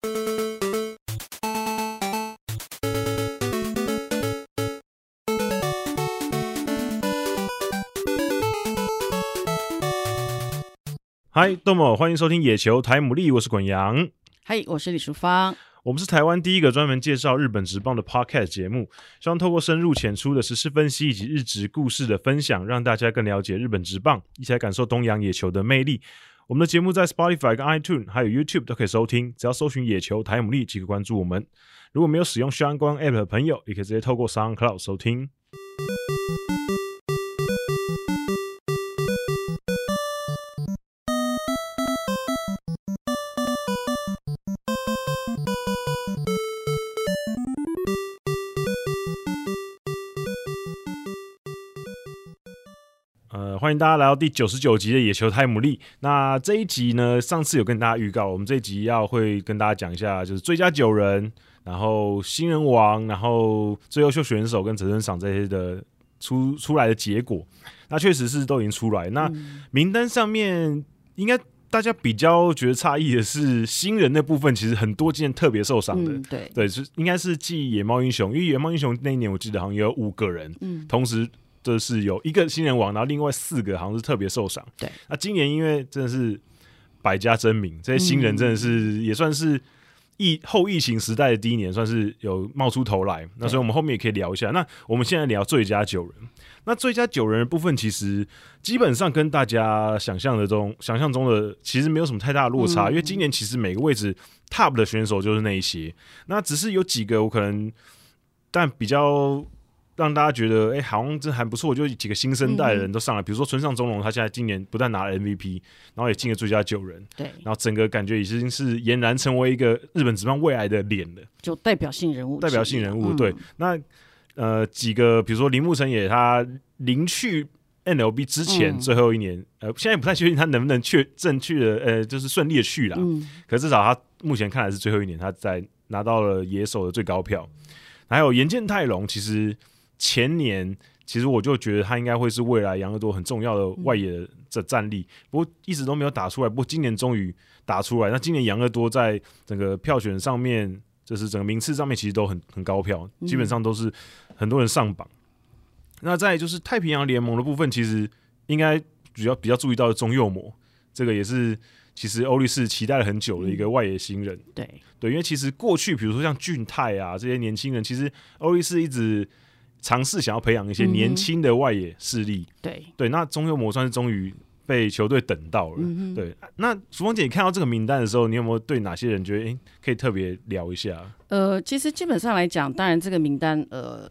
嗨，豆某，欢迎收听《野球台牡蛎》，我是滚羊。嗨，我是李淑芳。我们是台湾第一个专门介绍日本职棒的 Podcast 节目，希望透过深入浅出的时事分析以及日职故事的分享，让大家更了解日本职棒，一起来感受东洋野球的魅力。我们的节目在 Spotify 跟 iTunes 还有 YouTube 都可以收听，只要搜寻“野球台姆利”即可关注我们。如果没有使用相关 App 的朋友，也可以直接透过 SoundCloud 收听。欢迎大家来到第九十九集的野球泰姆利。那这一集呢，上次有跟大家预告，我们这一集要会跟大家讲一下，就是最佳九人，然后新人王，然后最优秀选手跟责任赏这些的出出来的结果。那确实是都已经出来。那名单上面，应该大家比较觉得诧异的是，新人那部分其实很多今年特别受伤的。嗯、对对，是应该是继野猫英雄，因为野猫英雄那一年我记得好像有五个人，嗯，同时。就是有一个新人王，然后另外四个好像是特别受伤。对，那今年因为真的是百家争鸣，这些新人真的是也算是疫后疫情时代的第一年，算是有冒出头来。那所以我们后面也可以聊一下。那我们现在聊最佳九人。那最佳九人的部分，其实基本上跟大家想象的中、想象中的其实没有什么太大的落差，因为今年其实每个位置 top 的选手就是那一些。那只是有几个我可能，但比较。让大家觉得，哎、欸，好像这还不错，就几个新生代的人都上来，嗯、比如说村上宗隆，他现在今年不但拿了 MVP，然后也进了最佳九人，对，然后整个感觉已经是俨然成为一个日本职棒未来的脸了，就代表性人物，代表性人物，嗯、对。那呃，几个比如说铃木成也，他临去 NLB 之前最后一年，嗯、呃，现在不太确定他能不能确正确的，呃，就是顺利的去了，嗯，可至少他目前看来是最后一年，他在拿到了野手的最高票。还有岩见泰隆，其实。前年其实我就觉得他应该会是未来杨乐多很重要的外野的战力，不过一直都没有打出来。不过今年终于打出来。那今年杨乐多在整个票选上面，就是整个名次上面其实都很很高票，基本上都是很多人上榜。那再就是太平洋联盟的部分，其实应该比较比较注意到的中右磨，这个也是其实欧力士期待了很久的一个外野新人。对对，因为其实过去比如说像俊泰啊这些年轻人，其实欧力士一直。尝试想要培养一些年轻的外野势力，嗯、对对，那中右磨算是终于被球队等到了。嗯、哼对，那淑芳姐，你看到这个名单的时候，你有没有对哪些人觉得诶可以特别聊一下？呃，其实基本上来讲，当然这个名单呃，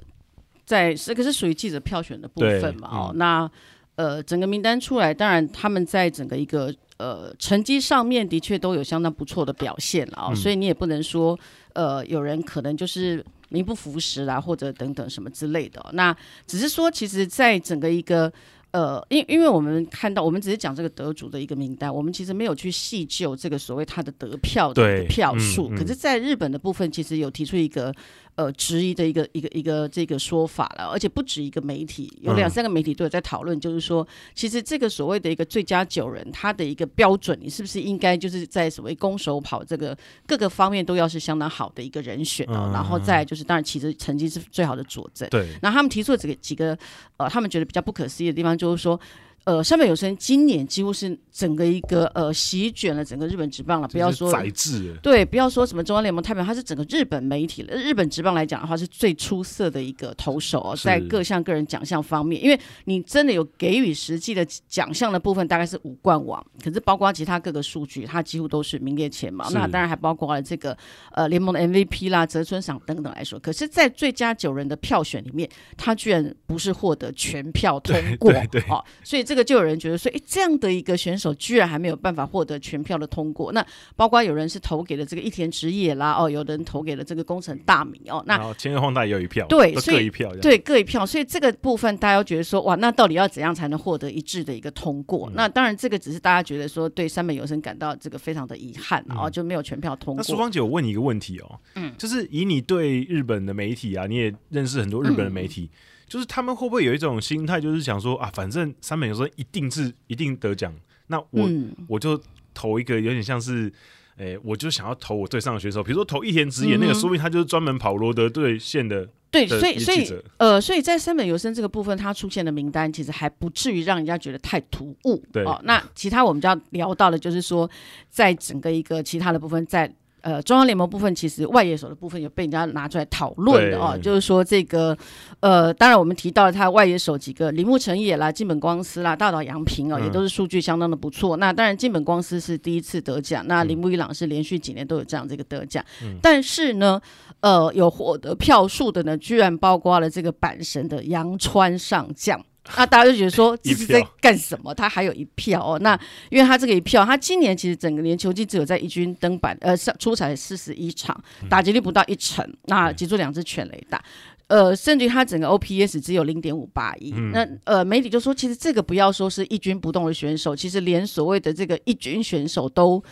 在这个是属于记者票选的部分嘛。哦，嗯、那呃，整个名单出来，当然他们在整个一个呃成绩上面的确都有相当不错的表现啊、哦，嗯、所以你也不能说呃有人可能就是。名不符实啦，或者等等什么之类的。那只是说，其实，在整个一个呃，因因为我们看到，我们只是讲这个得主的一个名单，我们其实没有去细究这个所谓他的得票的票数。嗯嗯、可是，在日本的部分，其实有提出一个。呃，质疑的一个一个一个这个说法了，而且不止一个媒体，有两三个媒体都有在讨论，嗯、就是说，其实这个所谓的一个最佳九人，他的一个标准，你是不是应该就是在所谓攻守跑这个各个方面都要是相当好的一个人选哦，嗯、然后再就是，当然其实成绩是最好的佐证。对，然后他们提出的这个几个呃，他们觉得比较不可思议的地方，就是说。呃，山本由伸今年几乎是整个一个呃席卷了整个日本职棒了，不要说宰制，对，不要说什么中央联盟、太平洋，他是整个日本媒体了。日本职棒来讲的话，是最出色的一个投手哦，在各项个人奖项方面，因为你真的有给予实际的奖项的部分，大概是五冠王，可是包括其他各个数据，他几乎都是名列前茅。那当然还包括了这个呃联盟的 MVP 啦、泽村赏等等来说，可是，在最佳九人的票选里面，他居然不是获得全票通过，对，对，对，哦，所以这个。就有人觉得说，哎，这样的一个选手居然还没有办法获得全票的通过。那包括有人是投给了这个一田直也啦，哦，有的人投给了这个工程大米哦。那千叶晃大也有一票，对，各一票，对，各一票。所以这个部分大家都觉得说，哇，那到底要怎样才能获得一致的一个通过？嗯、那当然，这个只是大家觉得说，对山本由生感到这个非常的遗憾哦，嗯、就没有全票通过。那淑芳姐，我问你一个问题哦，嗯，就是以你对日本的媒体啊，你也认识很多日本的媒体。嗯就是他们会不会有一种心态，就是想说啊，反正三本有时候一定是一定得奖，那我、嗯、我就投一个有点像是哎、欸，我就想要投我对上的选手，比如说投一田直也、嗯、那个，说不定他就是专门跑罗德队线的。对，所以所以呃，所以在三本游生这个部分，他出现的名单其实还不至于让人家觉得太突兀。对哦，那其他我们就要聊到的，就是说，在整个一个其他的部分，在。呃，中央联盟部分其实外野手的部分有被人家拿出来讨论的哦，就是说这个呃，当然我们提到了他外野手几个铃木诚也啦、金本光司啦、大岛洋平哦，也都是数据相当的不错。嗯、那当然金本光司是第一次得奖，那铃木一朗是连续几年都有这样这个得奖，嗯、但是呢，呃，有获得票数的呢，居然包括了这个阪神的阳川上将。那大家就觉得说 这是在干什么？他还有一票哦。那因为他这个一票，他今年其实整个年球季只有在一军登板，呃，上出彩四十一场，打击率不到一成，那击出两支全垒打，呃，甚至于他整个 OPS 只有零点五八一。那呃，媒体就说，其实这个不要说是一军不动的选手，其实连所谓的这个一军选手都。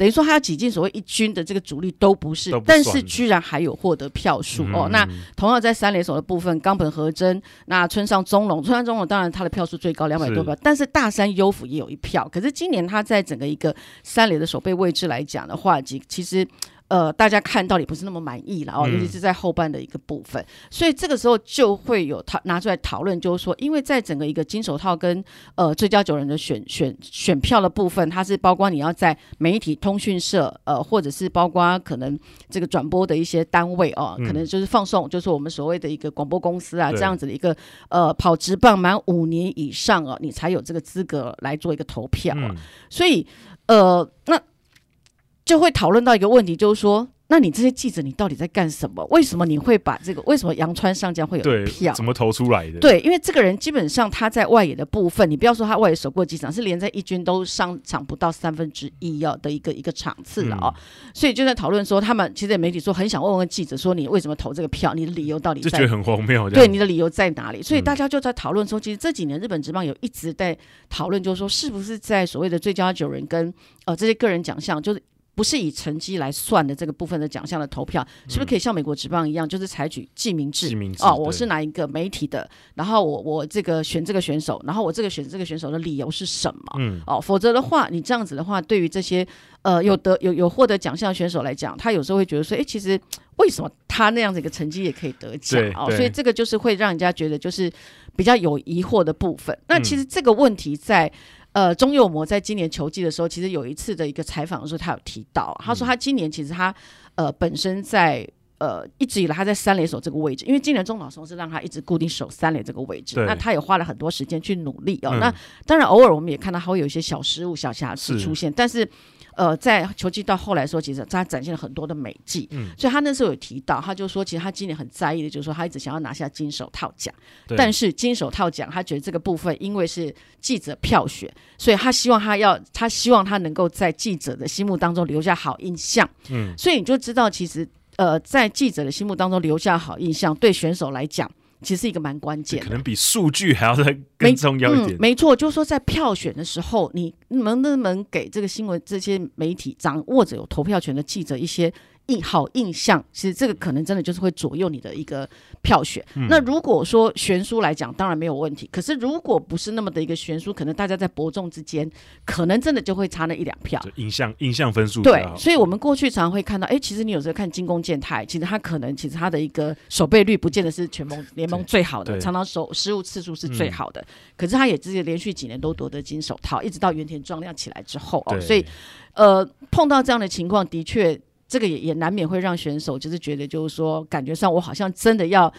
等于说他要挤进所谓一军的这个主力都不是，不但是居然还有获得票数哦。那同样在三连手的部分，冈本和真、那村上中隆，村上中隆当然他的票数最高两百多票，是但是大山优辅也有一票。可是今年他在整个一个三连的守备位置来讲的话，其其实。呃，大家看到也不是那么满意了哦，尤其是在后半的一个部分，嗯、所以这个时候就会有他拿出来讨论，就是说，因为在整个一个金手套跟呃最佳九人的选选选票的部分，它是包括你要在媒体通讯社呃，或者是包括可能这个转播的一些单位哦，嗯、可能就是放送，就是我们所谓的一个广播公司啊，这样子的一个呃跑职棒满五年以上哦，你才有这个资格来做一个投票，嗯、所以呃那。就会讨论到一个问题，就是说，那你这些记者，你到底在干什么？为什么你会把这个？为什么阳川上将会有票？怎么投出来的？对，因为这个人基本上他在外野的部分，你不要说他外野守过几场，是连在一军都上场不到三分之一哦的一个一个场次了哦。嗯、所以就在讨论说，他们其实媒体说很想问问记者说，你为什么投这个票？你的理由到底在？就觉得很荒谬。对，你的理由在哪里？所以大家就在讨论说，其实这几年日本职棒有一直在讨论，就是说是不是在所谓的最佳九人跟呃这些个人奖项，就是。不是以成绩来算的这个部分的奖项的投票，是不是可以像美国职棒一样，就是采取记名制？记名制哦，我是哪一个媒体的，然后我我这个选这个选手，然后我这个选这个选手的理由是什么？嗯，哦，否则的话，你这样子的话，对于这些呃有得有有获得奖项的选手来讲，他有时候会觉得说，哎，其实为什么他那样子一个成绩也可以得奖？哦，所以这个就是会让人家觉得就是比较有疑惑的部分。那其实这个问题在。呃，钟佑模在今年球季的时候，其实有一次的一个采访的时候，他有提到，他说他今年其实他呃本身在呃一直以来他在三垒手这个位置，因为今年中岛松是让他一直固定守三垒这个位置，那他也花了很多时间去努力哦。嗯、那当然偶尔我们也看到他会有一些小失误、小瑕疵出现，是但是。呃，在球季到后来说，其实他展现了很多的美技，嗯，所以他那时候有提到，他就说，其实他今年很在意的，就是说他一直想要拿下金手套奖，但是金手套奖，他觉得这个部分因为是记者票选，所以他希望他要，他希望他能够在记者的心目当中留下好印象，嗯，所以你就知道，其实呃，在记者的心目当中留下好印象，对选手来讲。其实是一个蛮关键，可能比数据还要再更重要一点。没，嗯、没错，就是说在票选的时候，你能不能给这个新闻这些媒体掌握着有投票权的记者一些。印好印象，其实这个可能真的就是会左右你的一个票选。嗯、那如果说悬殊来讲，当然没有问题。可是如果不是那么的一个悬殊，可能大家在伯仲之间，可能真的就会差那一两票。印象印象分数对，所以我们过去常常会看到，哎，其实你有时候看金工健太，其实他可能其实他的一个守备率不见得是全盟联盟最好的，常常守失误次数是最好的。嗯、可是他也直接连续几年都夺得金手套，一直到原田壮亮起来之后哦，所以呃碰到这样的情况，的确。这个也也难免会让选手就是觉得，就是说，感觉上我好像真的要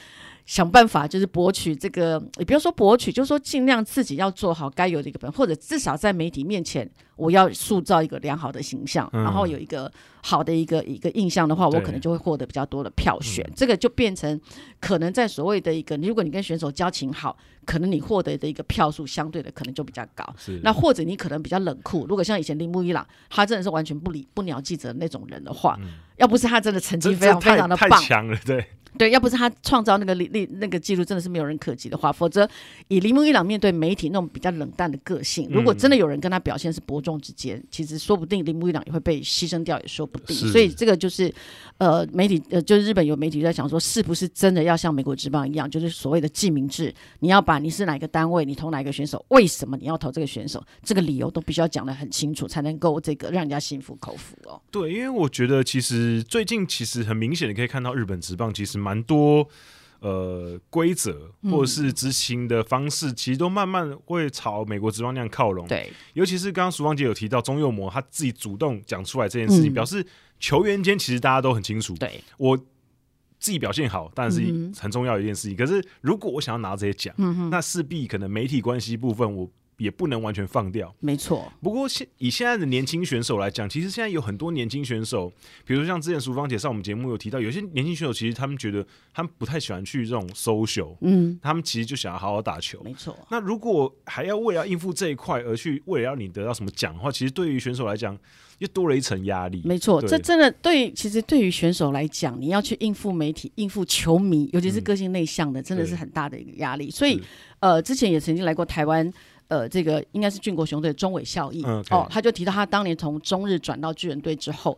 想办法，就是博取这个，也不要说博取，就是说尽量自己要做好该有的一个本，或者至少在媒体面前。我要塑造一个良好的形象，嗯、然后有一个好的一个一个印象的话，我可能就会获得比较多的票选。嗯、这个就变成可能在所谓的一个，如果你跟选手交情好，可能你获得的一个票数相对的可能就比较高。是那或者你可能比较冷酷，如果像以前铃木一朗，他真的是完全不理不鸟记者的那种人的话，嗯、要不是他真的成绩非常非常的棒，强了，对。对，要不是他创造那个历历那个记录，真的是没有人可及的话，否则以铃木一朗面对媒体那种比较冷淡的个性，如果真的有人跟他表现是伯仲之间，嗯、其实说不定铃木一朗也会被牺牲掉，也说不定。所以这个就是，呃，媒体呃，就是日本有媒体在想说，是不是真的要像美国职棒一样，就是所谓的记名制？你要把你是哪个单位，你投哪个选手，为什么你要投这个选手，这个理由都必须要讲得很清楚，才能够这个让人家心服口服哦。对，因为我觉得其实最近其实很明显的可以看到，日本职棒其实蛮多呃规则或者是执行的方式，其实都慢慢会朝美国职棒那样靠拢。对，尤其是刚刚淑芳姐有提到中右模他自己主动讲出来这件事情，嗯、表示。球员间其实大家都很清楚，对，我自己表现好，当然是很重要的一件事情。嗯、可是如果我想要拿这些奖，嗯、那势必可能媒体关系部分我也不能完全放掉。没错。不过现以现在的年轻选手来讲，其实现在有很多年轻选手，比如说像之前淑芳姐上我们节目有提到，有些年轻选手其实他们觉得他们不太喜欢去这种 social，嗯，他们其实就想要好好打球。没错。那如果还要为了应付这一块而去为了要你得到什么奖的话，其实对于选手来讲。又多了一层压力。没错，这真的对，其实对于选手来讲，你要去应付媒体、应付球迷，尤其是个性内向的，嗯、真的是很大的一个压力。所以，呃，之前也曾经来过台湾，呃，这个应该是俊国雄队中尾孝义、嗯、哦，他就提到他当年从中日转到巨人队之后。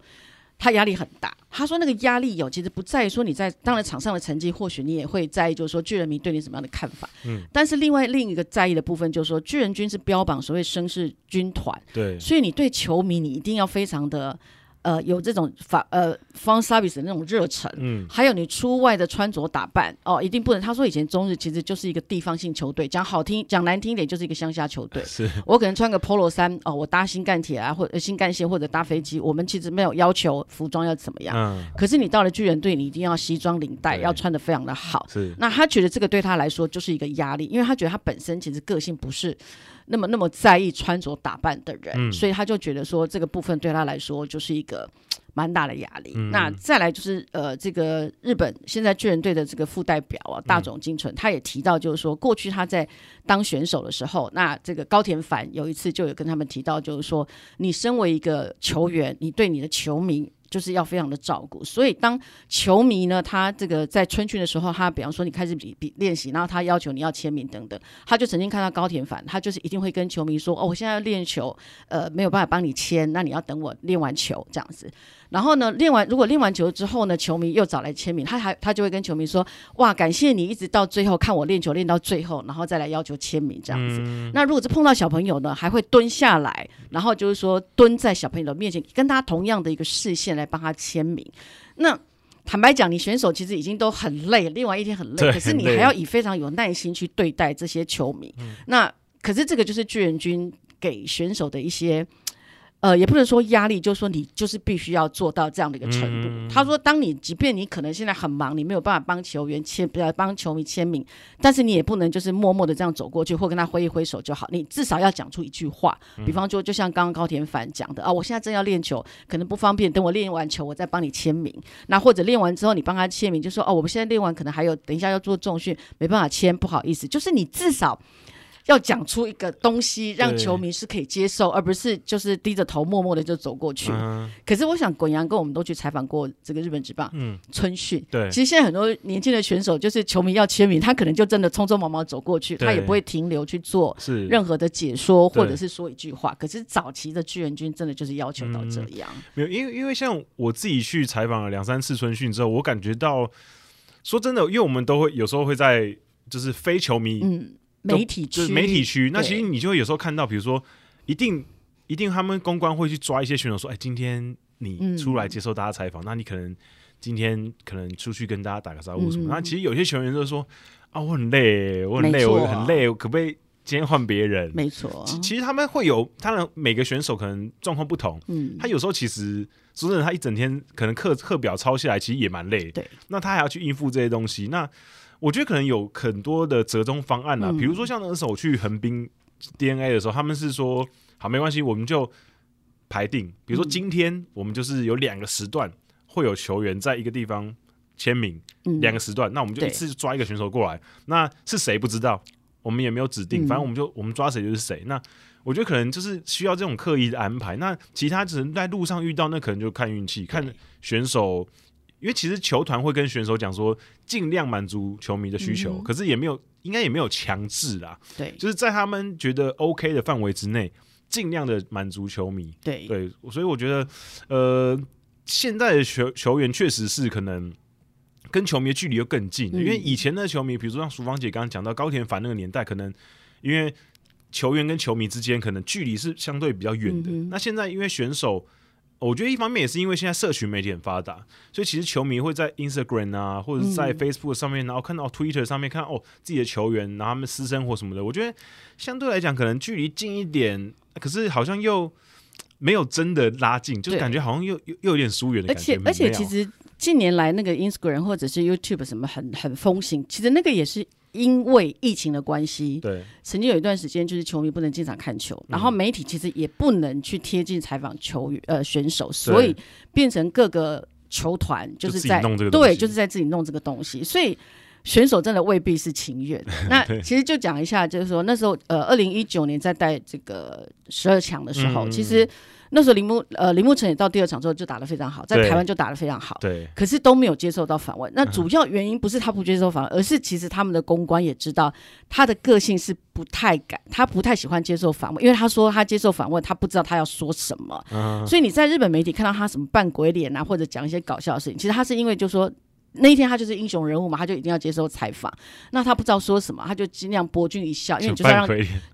他压力很大，他说那个压力有，其实不在于说你在当然场上的成绩，或许你也会在意，就是说巨人迷对你什么样的看法。嗯，但是另外另一个在意的部分就是说，巨人军是标榜所谓绅士军团，对，所以你对球迷你一定要非常的。呃，有这种法呃 fun service 的那种热忱，嗯，还有你出外的穿着打扮哦，一定不能。他说以前中日其实就是一个地方性球队，讲好听讲难听一点就是一个乡下球队。是我可能穿个 polo 衫哦，我搭新干铁啊，或者新干线或者搭飞机，我们其实没有要求服装要怎么样。嗯。可是你到了巨人队，你一定要西装领带，要穿的非常的好。是。那他觉得这个对他来说就是一个压力，因为他觉得他本身其实个性不是。那么那么在意穿着打扮的人，嗯、所以他就觉得说这个部分对他来说就是一个 蛮大的压力。嗯、那再来就是呃，这个日本现在巨人队的这个副代表啊，大冢金纯，他也提到就是说，过去他在当选手的时候，那这个高田凡有一次就有跟他们提到，就是说你身为一个球员，你对你的球迷。就是要非常的照顾，所以当球迷呢，他这个在春训的时候，他比方说你开始比比练习，然后他要求你要签名等等，他就曾经看到高田反，他就是一定会跟球迷说，哦，我现在要练球，呃，没有办法帮你签，那你要等我练完球这样子。然后呢，练完如果练完球之后呢，球迷又找来签名，他还他就会跟球迷说：“哇，感谢你一直到最后看我练球练到最后，然后再来要求签名这样子。嗯”那如果是碰到小朋友呢，还会蹲下来，然后就是说蹲在小朋友的面前，跟他同样的一个视线来帮他签名。那坦白讲，你选手其实已经都很累，另外一天很累，可是你还要以非常有耐心去对待这些球迷。嗯、那可是这个就是巨人军给选手的一些。呃，也不能说压力，就是说你就是必须要做到这样的一个程度。嗯、他说，当你即便你可能现在很忙，你没有办法帮球员签，不要帮球迷签名，但是你也不能就是默默的这样走过去，或跟他挥一挥手就好。你至少要讲出一句话，比方说，就像刚刚高田凡讲的啊，我现在正要练球，可能不方便，等我练完球我再帮你签名。那或者练完之后你帮他签名，就说哦，我们现在练完可能还有等一下要做重训，没办法签，不好意思。就是你至少。要讲出一个东西，让球迷是可以接受，而不是就是低着头默默的就走过去。嗯、可是我想，滚阳跟我们都去采访过这个日本职棒，嗯，春训。对，其实现在很多年轻的选手，就是球迷要签名，他可能就真的匆匆忙忙走过去，他也不会停留去做任何的解说，或者是说一句话。可是早期的巨人军真的就是要求到这样。嗯、没有，因为因为像我自己去采访了两三次春训之后，我感觉到，说真的，因为我们都会有时候会在就是非球迷，嗯。媒体区，媒体区，那其实你就会有时候看到，比如说，一定一定他们公关会去抓一些选手，说，哎，今天你出来接受大家采访，嗯、那你可能今天可能出去跟大家打个招呼什么。那、嗯、其实有些球员就说，啊，我很累，我很累，我很累，我可不可以今天换别人？没错，其其实他们会有，当然每个选手可能状况不同，嗯，他有时候其实说真的，他一整天可能课课表抄下来，其实也蛮累，对，那他还要去应付这些东西，那。我觉得可能有很多的折中方案啊，嗯、比如说像那个时候我去横滨 DNA 的时候，他们是说好没关系，我们就排定，比如说今天我们就是有两个时段会有球员在一个地方签名，两、嗯、个时段，那我们就一次抓一个选手过来，那是谁不知道，我们也没有指定，反正我们就我们抓谁就是谁。那我觉得可能就是需要这种刻意的安排，那其他只能在路上遇到，那可能就看运气，看选手。因为其实球团会跟选手讲说，尽量满足球迷的需求，嗯、可是也没有，应该也没有强制啦。对，就是在他们觉得 OK 的范围之内，尽量的满足球迷。对对，所以我觉得，呃，现在的球球员确实是可能跟球迷的距离又更近，嗯，因为以前的球迷，比如说像淑芳姐刚刚讲到高田凡那个年代，可能因为球员跟球迷之间可能距离是相对比较远的，嗯。那现在因为选手，我觉得一方面也是因为现在社群媒体很发达，所以其实球迷会在 Instagram 啊，或者是在 Facebook 上面，然后看到 Twitter 上面看到哦自己的球员，然后他们私生活什么的。我觉得相对来讲可能距离近一点，可是好像又没有真的拉近，就是感觉好像又又又有点疏远的感觉。而且而且其实近年来那个 Instagram 或者是 YouTube 什么很很风行，其实那个也是。因为疫情的关系，对，曾经有一段时间就是球迷不能进场看球，然后媒体其实也不能去贴近采访球员呃选手，所以变成各个球团就是在就弄这个对，就是在自己弄这个东西，所以选手真的未必是情愿。那其实就讲一下，就是说那时候呃，二零一九年在带这个十二强的时候，嗯、其实。那时候林木呃林木成也到第二场之后就打得非常好，在台湾就打得非常好，对，可是都没有接受到访问。那主要原因不是他不接受访问，而是其实他们的公关也知道他的个性是不太敢，他不太喜欢接受访问，因为他说他接受访问，他不知道他要说什么。嗯，所以你在日本媒体看到他什么扮鬼脸啊，或者讲一些搞笑的事情，其实他是因为就说。那一天他就是英雄人物嘛，他就一定要接受采访。那他不知道说什么，他就尽量博君一笑，因为你就是让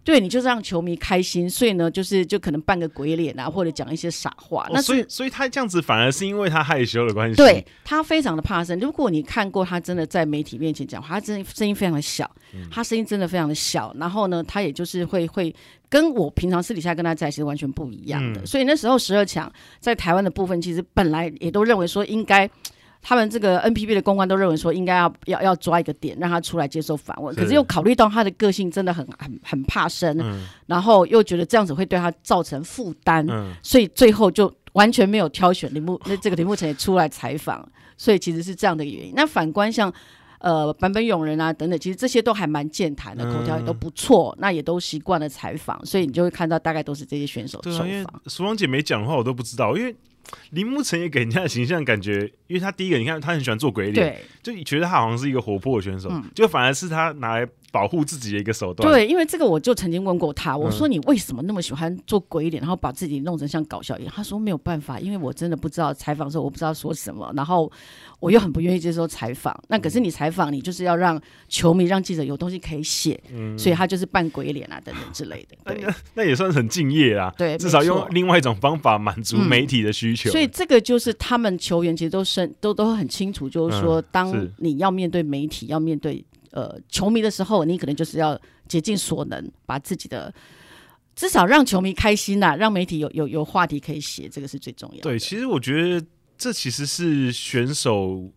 对你就是让球迷开心，所以呢，就是就可能扮个鬼脸啊，或者讲一些傻话。哦、那所以所以他这样子反而是因为他害羞的关系。对，他非常的怕生。如果你看过他真的在媒体面前讲话，他真的声音非常的小，他声音真的非常的小。然后呢，他也就是会会跟我平常私底下跟他在一起是完全不一样的。嗯、所以那时候十二强在台湾的部分，其实本来也都认为说应该。他们这个 NPB 的公关都认为说，应该要要要抓一个点，让他出来接受访问。可是又考虑到他的个性真的很很很怕生，嗯，然后又觉得这样子会对他造成负担，嗯，所以最后就完全没有挑选林木 那这个林木成也出来采访。所以其实是这样的原因。那反观像呃版本勇人啊等等，其实这些都还蛮健谈的，口条也都不错，那也都习惯了采访，所以你就会看到大概都是这些选手受访。对啊，因为淑芳姐没讲的话，我都不知道，因为。铃木诚也给人家的形象感觉，因为他第一个，你看他很喜欢做鬼脸，就觉得他好像是一个活泼的选手，嗯，就反而是他拿来保护自己的一个手段。对，因为这个我就曾经问过他，我说你为什么那么喜欢做鬼脸，然后把自己弄成像搞笑一样？他说没有办法，因为我真的不知道采访的时候我不知道说什么，然后我又很不愿意接受采访。那可是你采访，你就是要让球迷、让记者有东西可以写，嗯，所以他就是扮鬼脸啊等等之类的。对，那，那也算是很敬业啊。对，至少用另外一种方法满足媒体的需求。嗯，所以这个就是他们球员其实都深都都很清楚，就是说当你要面对媒体，要面对。呃，球迷的时候，你可能就是要竭尽所能，把自己的至少让球迷开心呐、啊，让媒体有有有话题可以写，这个是最重要的。对，其实我觉得这其实是选手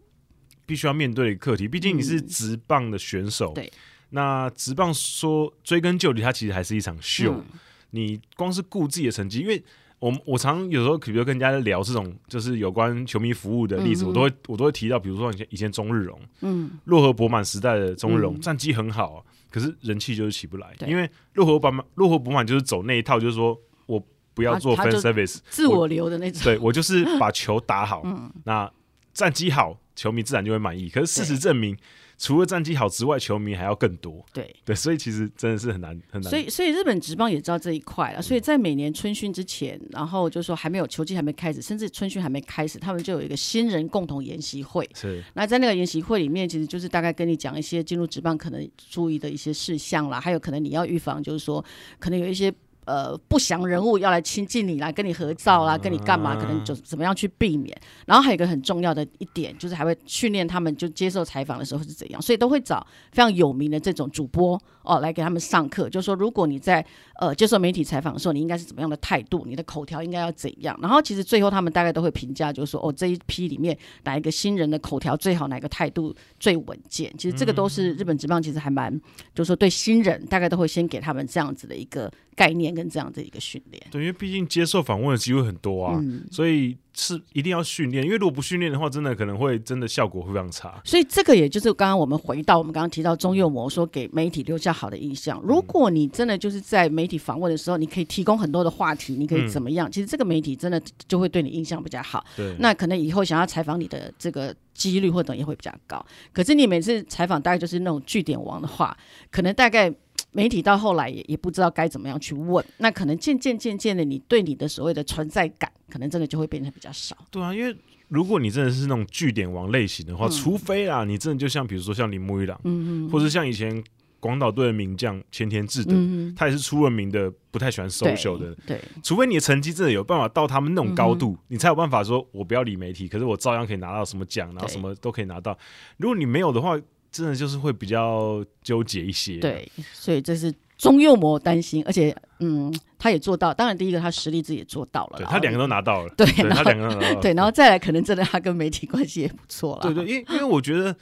必须要面对的课题，毕竟你是直棒的选手。嗯、对，那直棒说追根究底，它其实还是一场秀。嗯、你光是顾自己的成绩，因为。我我常有时候，比如跟人家聊这种就是有关球迷服务的例子，嗯、我都会我都会提到，比如说以前以前中日龙，嗯，洛河博满时代的中日龙、嗯、战绩很好，可是人气就是起不来，因为洛河博满洛河博满就是走那一套，就是说我不要做 fan service，自我流的那种，我对我就是把球打好，嗯、那战绩好，球迷自然就会满意。可是事实证明。除了战绩好之外，球迷还要更多。对对，所以其实真的是很难很难。所以所以日本职棒也知道这一块了，嗯，所以在每年春训之前，然后就说还没有球季还没开始，甚至春训还没开始，他们就有一个新人共同研习会。是。那在那个研习会里面，其实就是大概跟你讲一些进入职棒可能注意的一些事项啦，还有可能你要预防，就是说可能有一些。呃，不祥人物要来亲近你，来跟你合照啦，跟你干嘛？可能就怎么样去避免。然后还有一个很重要的一点，就是还会训练他们，就接受采访的时候是怎样。所以都会找非常有名的这种主播哦，来给他们上课，就是说如果你在呃接受媒体采访的时候，你应该是怎么样的态度？你的口条应该要怎样？然后其实最后他们大概都会评价，就是说哦，这一批里面哪一个新人的口条最好，哪个态度最稳健？其实这个都是日本职棒其实还蛮，就是说对新人大概都会先给他们这样子的一个。概念跟这样的一个训练，对，因为毕竟接受访问的机会很多啊，嗯、所以是一定要训练。因为如果不训练的话，真的可能会真的效果会非常差。所以这个也就是刚刚我们回到我们刚刚提到中右模说给媒体留下好的印象。如果你真的就是在媒体访问的时候，你可以提供很多的话题，你可以怎么样？嗯、其实这个媒体真的就会对你印象比较好。对，那可能以后想要采访你的这个几率或等也会比较高。可是你每次采访大概就是那种据点王的话，可能大概。媒体到后来也也不知道该怎么样去问，那可能渐渐渐渐的，你对你的所谓的存在感，可能真的就会变得比较少。对啊，因为如果你真的是那种据点王类型的话，嗯、除非啊，你真的就像比如说像铃木一朗，嗯嗯，或者像以前广岛队的名将前田智德，他也是出了名的不太喜欢 social 的，对，对，除非你的成绩真的有办法到他们那种高度，嗯、你才有办法说我不要理媒体，可是我照样可以拿到什么奖，然后什么都可以拿到。如果你没有的话，真的就是会比较纠结一些，对，所以这是中右模担心，而且嗯，他也做到。当然，第一个他实力自己也做到了，对他两个都拿到了，对，对他两个都拿到了，对，然后再来，可能真的他跟媒体关系也不错了，对对，因为因为我觉得，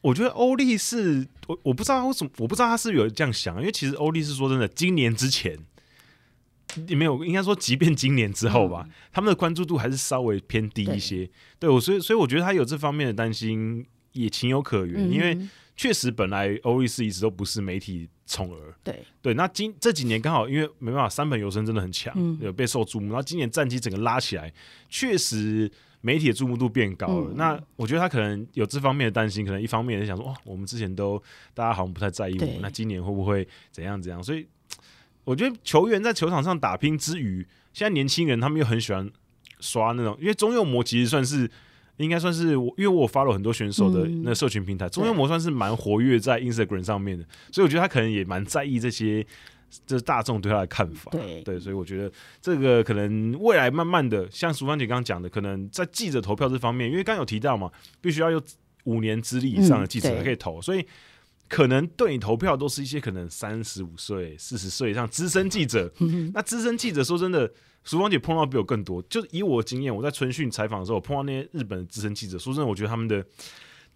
我觉得欧力是，我我不知道他为什么，我不知道他是有这样想，因为其实欧力是说真的，今年之前也没有，应该说，即便今年之后吧，嗯、他们的关注度还是稍微偏低一些。对我，所以所以我觉得他有这方面的担心。也情有可原，嗯、因为确实本来欧力士一直都不是媒体宠儿。对对，那今这几年刚好因为没办法，三本游生真的很强，有、嗯、备受注目。然后今年战绩整个拉起来，确实媒体的注目度变高了。嗯、那我觉得他可能有这方面的担心，可能一方面也想说，哦，我们之前都大家好像不太在意我们，那今年会不会怎样怎样？所以我觉得球员在球场上打拼之余，现在年轻人他们又很喜欢刷那种，因为中右魔其实算是。应该算是我，因为我 follow 很多选手的那社群平台，嗯、中央魔算是蛮活跃在 Instagram 上面的，所以我觉得他可能也蛮在意这些，就是大众对他的看法。对。对，所以我觉得这个可能未来慢慢的，像淑芳姐刚刚讲的，可能在记者投票这方面，因为刚刚有提到嘛，必须要有五年资历以上的记者才可以投，嗯、所以可能对你投票都是一些可能三十五岁、四十岁以上资深记者。那资深记者说真的。淑芳姐碰到比我更多，就是以我的经验，我在春训采访的时候，我碰到那些日本的资深记者，说真的，我觉得他们的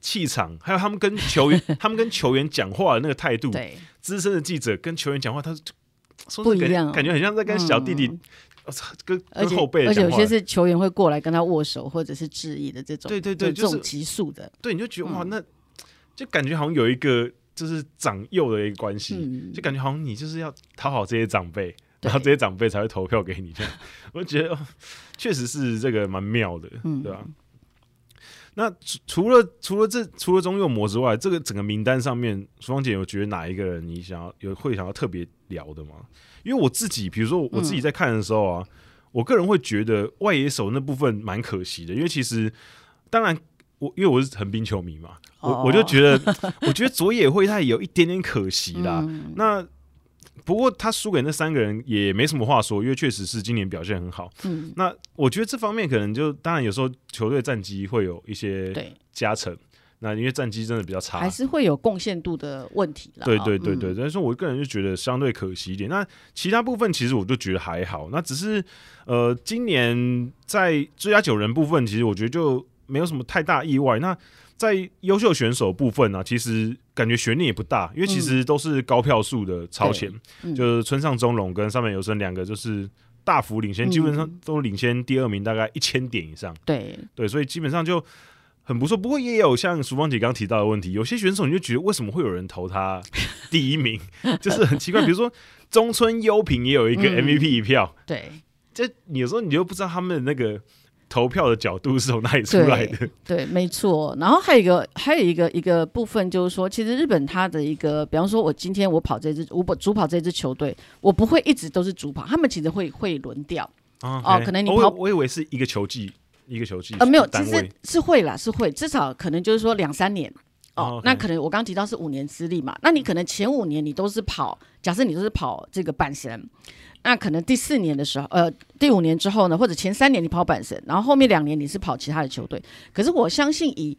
气场，还有他们跟球员，他们跟球员讲话的那个态度，对，资深的记者跟球员讲话，他说不一样，感觉很像在跟小弟弟，跟跟后辈，而且有些是球员会过来跟他握手或者是致意的这种，对对对，这种急速的，对，你就觉得哇，那就感觉好像有一个就是长幼的一个关系，就感觉好像你就是要讨好这些长辈。然后这些长辈才会投票给你，这样 我觉得确实是这个蛮妙的，对吧？嗯、那除了除了这除了中右魔之外，这个整个名单上面，淑芳姐有觉得哪一个人你想要有会想要特别聊的吗？因为我自己，比如说我自己在看的时候啊，嗯、我个人会觉得外野手那部分蛮可惜的，因为其实当然我因为我是横滨球迷嘛，我、哦、我就觉得我觉得佐野惠太有一点点可惜啦。嗯、那不过他输给那三个人也没什么话说，因为确实是今年表现很好。嗯，那我觉得这方面可能就当然有时候球队战绩会有一些加成。那因为战绩真的比较差，还是会有贡献度的问题啦。对对对对，但是、嗯、我个人就觉得相对可惜一点。那其他部分其实我就觉得还好。那只是呃，今年在最佳九人部分，其实我觉得就没有什么太大意外。那在优秀选手部分呢、啊，其实感觉悬念也不大，因为其实都是高票数的超前，嗯、就是村上中龙跟上面有生两个就是大幅领先，嗯、基本上都领先第二名大概一千点以上。对对，所以基本上就很不错。不过也有像淑芳姐刚提到的问题，有些选手你就觉得为什么会有人投他第一名，就是很奇怪。比如说中村优平也有一个 MVP 一票，嗯、对，这有时候你就不知道他们的那个。投票的角度是从哪里出来的？对，对，没错。然后还有一个，还有一个一个部分就是说，其实日本它的一个，比方说，我今天我跑这支，我主跑这支球队，我不会一直都是主跑，他们其实会会轮调。哦，哦，可能你跑，我，我以为是一个球季，一个球季。呃，没有，其实是会啦，是会，至少可能就是说两三年。哦，那可能我刚提到是五年资历嘛，那你可能前五年你都是跑，假设你都是跑这个阪神。那可能第四年的时候，呃，第五年之后呢，或者前三年你跑阪神，然后后面两年你是跑其他的球队。可是我相信，以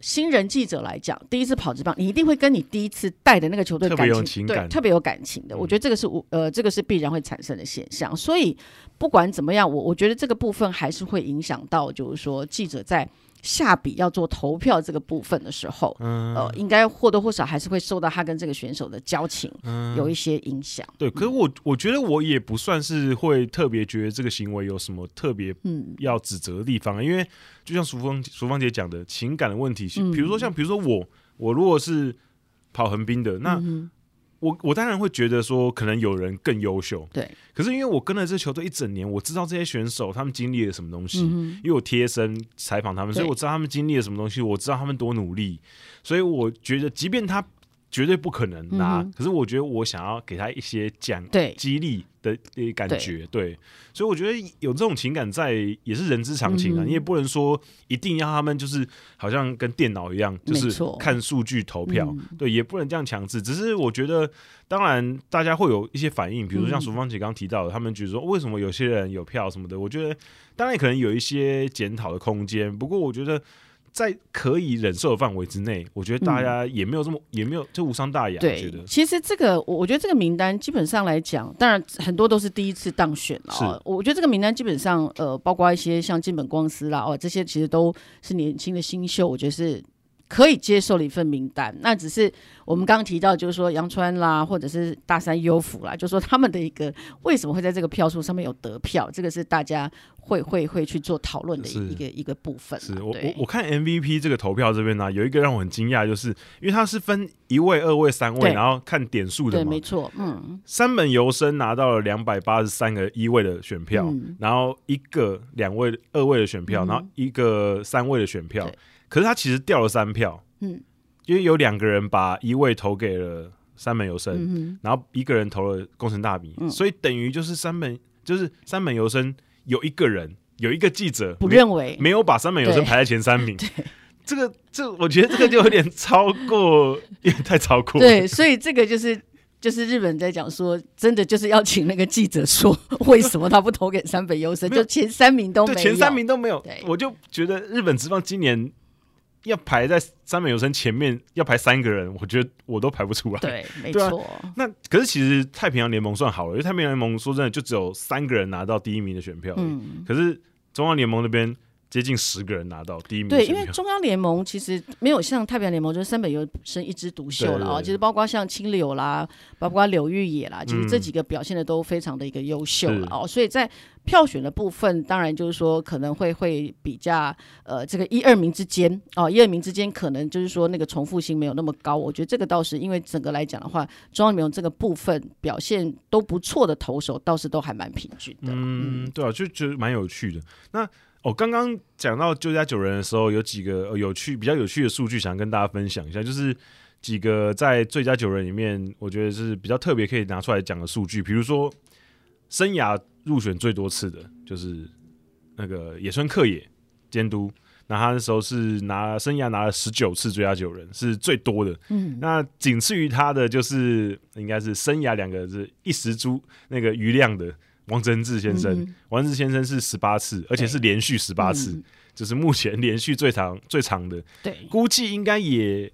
新人记者来讲，第一次跑职棒，你一定会跟你第一次带的那个球队感情，对，特别有感情的。我觉得这个是我，呃，这个是必然会产生的现象。所以不管怎么样，我我觉得这个部分还是会影响到，就是说记者在。下笔要做投票这个部分的时候，嗯、呃，应该或多或少还是会受到他跟这个选手的交情，嗯、有一些影响。对，可是我我觉得我也不算是会特别觉得这个行为有什么特别要指责的地方，嗯、因为就像淑芳淑芳姐讲的情感的问题，嗯、比如说像比如说我我如果是跑横滨的那。嗯我我当然会觉得说，可能有人更优秀，对。可是因为我跟了这球队一整年，我知道这些选手他们经历了什么东西，嗯、因为我贴身采访他们，所以我知道他们经历了什么东西，我知道他们多努力，所以我觉得，即便他绝对不可能拿，嗯、可是我觉得我想要给他一些奖对。激励的感觉，对，对，所以我觉得有这种情感在也是人之常情啊。嗯、你也不能说一定要他们就是好像跟电脑一样，就是看数据投票，嗯、对，也不能这样强制。只是我觉得，当然大家会有一些反应，比如说像淑芳姐刚刚提到的，嗯、他们觉得说为什么有些人有票什么的，我觉得当然可能有一些检讨的空间。不过我觉得。在可以忍受的范围之内，我觉得大家也没有这么，嗯、也没有就无伤大雅。对，我觉得其实这个，我我觉得这个名单基本上来讲，当然很多都是第一次当选了。是我觉得这个名单基本上，呃，包括一些像金本光司啦，哦，这些其实都是年轻的新秀，我觉得是。可以接受的一份名单，那只是我们刚刚提到，就是说杨川啦，或者是大山优辅啦，就是说他们的一个为什么会在这个票数上面有得票，这个是大家会会会去做讨论的一个一个部分。是我我我看 MVP 这个投票这边呢、啊，有一个让我很惊讶，就是因为它是分一位、二位、三位，然后看点数的嘛。对，没错，嗯。三本由生拿到了两百八十三个一位的选票，嗯、然后一个两位、二位的选票，嗯、然后一个三位的选票。可是他其实掉了三票，嗯，因为有两个人把一位投给了三本由生，嗯、然后一个人投了工程大米，嗯、所以等于就是三本就是三本由生有一个人有一个记者不认为。没有把三本由生排在前三名，这个这我觉得这个就有点超过，有点太超过，对，所以这个就是就是日本在讲说，真的就是要请那个记者说为什么他不投给三本优生，就前三名都没有，前三名都没有，我就觉得日本职棒今年。要排在三本有生前面，要排三个人，我觉得我都排不出来。对，没错、啊。那可是其实太平洋联盟算好了，因为太平洋联盟说真的就只有三个人拿到第一名的选票。嗯。可是中央联盟那边。接近十个人拿到第一名。对，因为中央联盟其实没有像太平洋联盟，就是三本由生一枝独秀了啊。其实包括像青柳啦，包括柳玉也啦，其实这几个表现的都非常的一个优秀了哦。所以在票选的部分，当然就是说可能会会比较呃，这个一二名之间哦，一二名之间可能就是说那个重复性没有那么高。我觉得这个倒是因为整个来讲的话，中央联盟这个部分表现都不错的投手，倒是都还蛮平均的。嗯，对啊，就觉得蛮有趣的。那我刚刚讲到最佳九人的时候，有几个有趣、比较有趣的数据，想跟大家分享一下。就是几个在最佳九人里面，我觉得是比较特别可以拿出来讲的数据。比如说，生涯入选最多次的，就是那个野村克也监督，那他那时候是拿生涯拿了十九次最佳九人，是最多的。嗯，那仅次于他的就是应该是生涯两个是一时猪那个余亮的。王贞治先生，王贞治先生是十八次，而且是连续十八次，嗯、就是目前连续最长最长的。对，估计应该也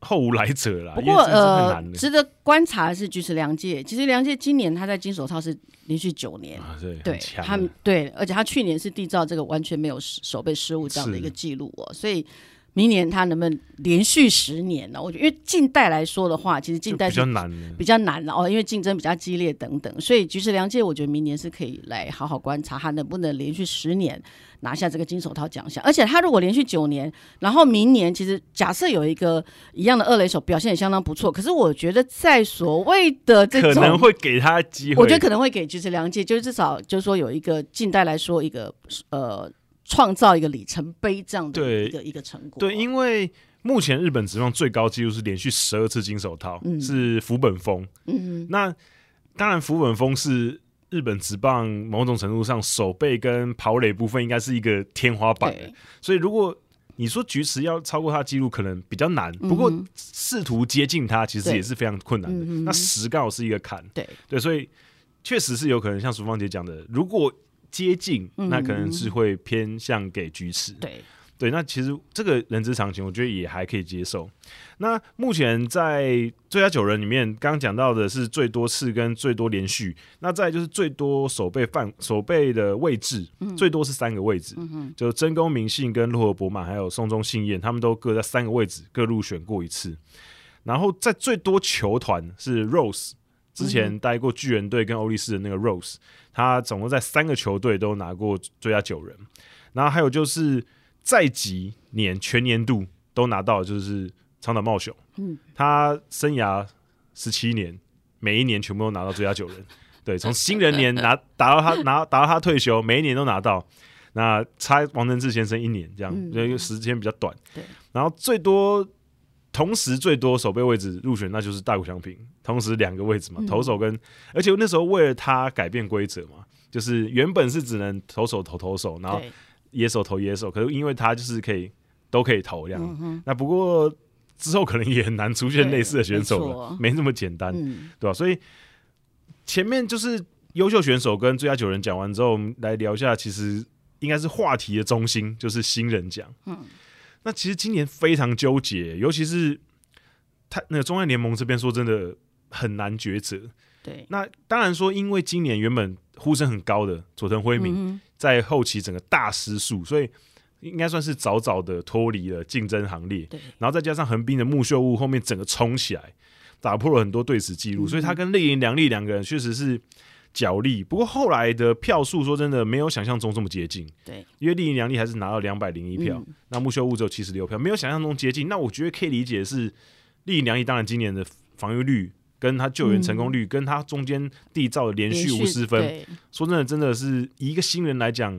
后无来者了。不过呃，值得观察的是菊池凉介，其实梁介今年他在金手套是连续九年，啊、对，对他对，而且他去年是缔造这个完全没有手背失误这样的一个记录哦，所以。明年他能不能连续十年呢？我觉得，因为近代来说的话，其实近代比较难，比较难了哦，因为竞争比较激烈等等，所以菊池良介，我觉得明年是可以来好好观察他能不能连续十年拿下这个金手套奖项。而且他如果连续九年，然后明年其实假设有一个一样的二垒手表现也相当不错，可是我觉得在所谓的这种可能会给他机会，我觉得可能会给菊池良介，就是至少就是说有一个近代来说一个呃。创造一个里程碑这样的一个一个成果。对，因为目前日本职棒最高纪录是连续十二次金手套，嗯、是福本丰。嗯哼，那当然福本丰是日本职棒某种程度上手背跟跑垒部分应该是一个天花板。对所以如果你说菊池要超过他记录，可能比较难。不过试图接近他，其实也是非常困难的。嗯、那十刚好是一个坎。对对，所以确实是有可能像淑芳姐讲的，如果接近，那可能是会偏向给菊池。嗯、对对，那其实这个人之常情，我觉得也还可以接受。那目前在最佳九人里面，刚刚讲到的是最多次跟最多连续，那再就是最多守备范守备的位置，嗯、最多是三个位置，就真宫明信跟洛河博满还有松中信彦，他们都各在三个位置各入选过一次。然后在最多球团是 Rose。之前待过巨人队跟欧力士的那个 Rose，他总共在三个球队都拿过最佳九人，然后还有就是在籍年全年度都拿到，就是长岛茂雄，嗯，他生涯十七年，每一年全部都拿到最佳九人，对，从新人年拿打到他拿打到他退休，每一年都拿到，那差王贞治先生一年这样，因为时间比较短，对，然后最多。同时最多守备位置入选，那就是大谷翔平，同时两个位置嘛，投手跟，而且那时候为了他改变规则嘛，就是原本是只能投手投投手，然后野手投野手，可是因为他就是可以都可以投这样，那不过之后可能也很难出现类似的选手了，没那么简单，对吧？所以前面就是优秀选手跟最佳九人讲完之后，我们来聊一下，其实应该是话题的中心就是新人奖，嗯。那其实今年非常纠结，尤其是他那个中央联盟这边说真的很难抉择。对，那当然说，因为今年原本呼声很高的佐藤辉明在后期整个大失速，所以应该算是早早的脱离了竞争行列。对，然后再加上横滨的木秀屋后面整个冲起来，打破了很多队史纪录，所以他跟栗林良利两个人确实是。角力，不过后来的票数说真的没有想象中这么接近。对，因为栗林良丽还是拿到两百零一票，嗯、那木秀悟只有七十六票，没有想象中接近。那我觉得可以理解的是栗林良丽当然今年的防御率跟他救援成功率，嗯、跟他中间缔造的连续无失分，说真的，真的是以一个新人来讲，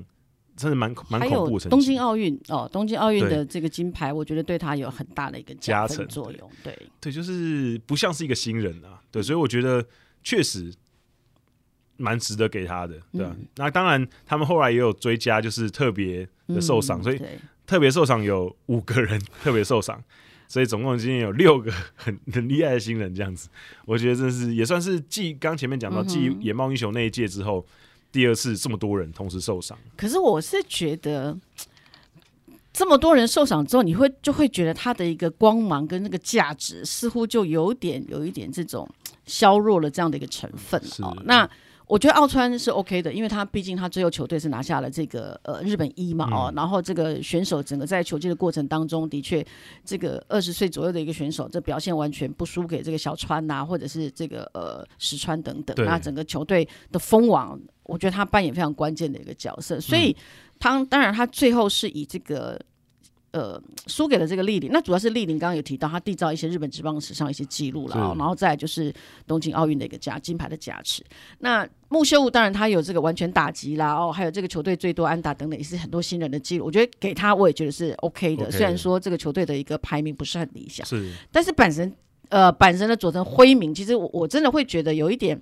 真的蛮蛮恐怖的。东京奥运哦，东京奥运的这个金牌，我觉得对他有很大的一个加成作用。对对，就是不像是一个新人啊。对，所以我觉得确实。蛮值得给他的，对吧？嗯、那当然，他们后来也有追加，就是特别的受伤，嗯、所以特别受伤有五个人特别受伤，所以总共今天有六个很很厉害的新人，这样子，我觉得这是也算是继刚前面讲到继野猫英雄那一届之后，第二次这么多人同时受伤。可是我是觉得，这么多人受伤之后，你会就会觉得他的一个光芒跟那个价值，似乎就有点有一点这种削弱了这样的一个成分哦。那我觉得奥川是 OK 的，因为他毕竟他最后球队是拿下了这个呃日本一嘛哦，嗯、然后这个选手整个在球季的过程当中，的确这个二十岁左右的一个选手，这表现完全不输给这个小川呐、啊，或者是这个呃石川等等，那整个球队的封王，我觉得他扮演非常关键的一个角色，所以他当然他最后是以这个。呃，输给了这个丽玲，那主要是丽玲刚刚有提到他缔造一些日本职棒史上一些记录了啊，然后再就是东京奥运的一个加金牌的加持。那木秀悟当然他有这个完全打击啦，哦，还有这个球队最多安打等等，也是很多新人的记录。我觉得给他我也觉得是 OK 的，okay 虽然说这个球队的一个排名不是很理想，是，但是阪神呃阪神的佐藤辉明，其实我我真的会觉得有一点，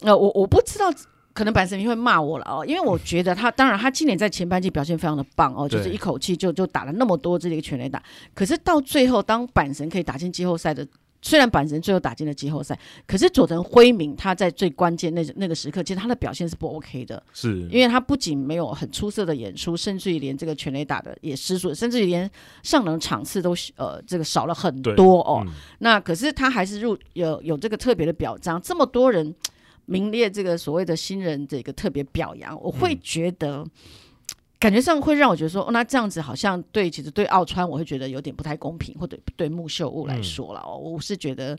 呃，我我不知道。可能板神迷会骂我了哦，因为我觉得他当然他今年在前半季表现非常的棒哦，就是一口气就就打了那么多这个全垒打，可是到最后当板神可以打进季后赛的，虽然板神最后打进了季后赛，可是佐藤辉明他在最关键那那个时刻，其实他的表现是不 OK 的，是。因为他不仅没有很出色的演出，甚至于连这个全垒打的也失速，甚至于连上垒场次都呃这个少了很多哦。嗯、那可是他还是入有有这个特别的表彰，这么多人。名列这个所谓的新人这个特别表扬，我会觉得、嗯、感觉上会让我觉得说，哦、那这样子好像对，其实对奥川我会觉得有点不太公平，或者对木秀悟来说了，嗯、我是觉得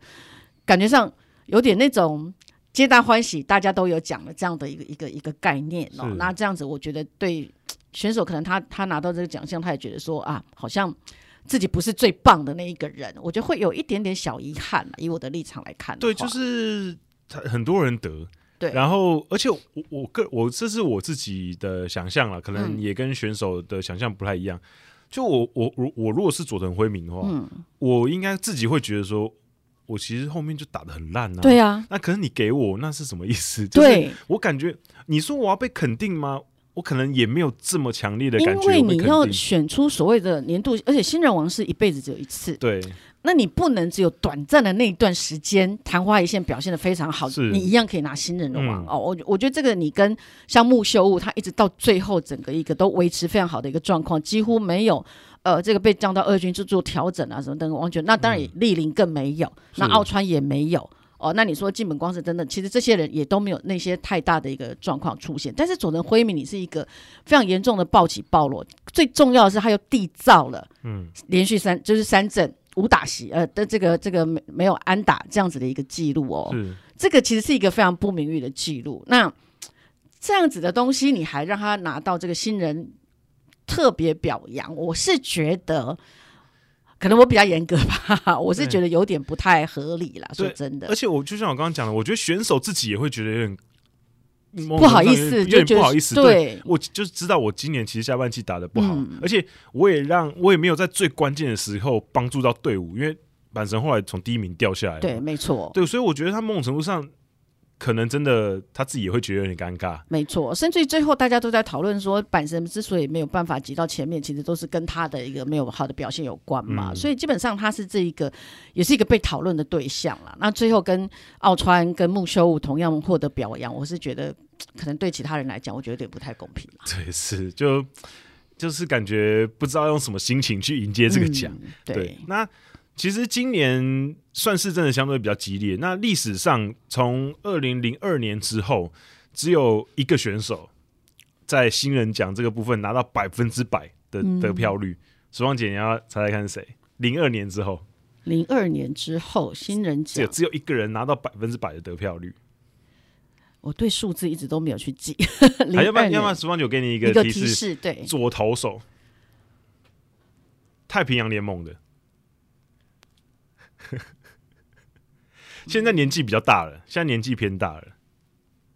感觉上有点那种皆大欢喜，大家都有奖的这样的一个一个一个概念哦。那这样子，我觉得对选手可能他他拿到这个奖项，他也觉得说啊，好像自己不是最棒的那一个人，我觉得会有一点点小遗憾。以我的立场来看，对，就是。他很多人得，对，然后而且我我个我这是我自己的想象了，可能也跟选手的想象不太一样。嗯、就我我我我如果是佐藤辉明的话，嗯、我应该自己会觉得说，我其实后面就打的很烂啊。对啊，那可是你给我那是什么意思？对，我感觉你说我要被肯定吗？我可能也没有这么强烈的感觉。因为你要选出所谓的年度，而且新人王是一辈子只有一次。对。那你不能只有短暂的那一段时间昙花一现表现的非常好，你一样可以拿新人的王、嗯、哦。我我觉得这个你跟像木秀悟他一直到最后整个一个都维持非常好的一个状况，几乎没有呃这个被降到二军去做调整啊什么等等完全。那当然也栗林更没有，嗯、那奥川也没有哦。那你说金本光是真的，其实这些人也都没有那些太大的一个状况出现。但是佐藤辉明你是一个非常严重的暴起暴落，最重要的是他又缔造了嗯连续三就是三振。无打席，呃的这个这个没没有安打这样子的一个记录哦，这个其实是一个非常不名誉的记录。那这样子的东西，你还让他拿到这个新人特别表扬，我是觉得可能我比较严格吧，我是觉得有点不太合理啦。说真的，而且我就像我刚刚讲的，我觉得选手自己也会觉得有点不好意思，有点不好意思。对，我就是知道我今年其实下半季打的不好，嗯、而且我也让我也没有在最关键的时候帮助到队伍，因为板神后来从第一名掉下来。对，没错。对，所以我觉得他某种程度上。可能真的他自己也会觉得有点尴尬，没错。甚至于最后大家都在讨论说，板神之所以没有办法挤到前面，其实都是跟他的一个没有好的表现有关嘛。嗯、所以基本上他是这一个，也是一个被讨论的对象了。那最后跟奥川跟木修武同样获得表扬，我是觉得可能对其他人来讲，我觉得有点不太公平。对，是就就是感觉不知道用什么心情去迎接这个奖、嗯。对，那。其实今年算是真的相对比较激烈。那历史上从二零零二年之后，只有一个选手在新人奖这个部分拿到百分之百的得票率。时光姐，你要猜猜看是谁？零二年之后，零二年之后新人奖只，只有一个人拿到百分之百的得票率。我对数字一直都没有去记。还要不然，要不然十方九给你一个提示，提示对，左投手，太平洋联盟的。现在年纪比较大了，现在年纪偏大了，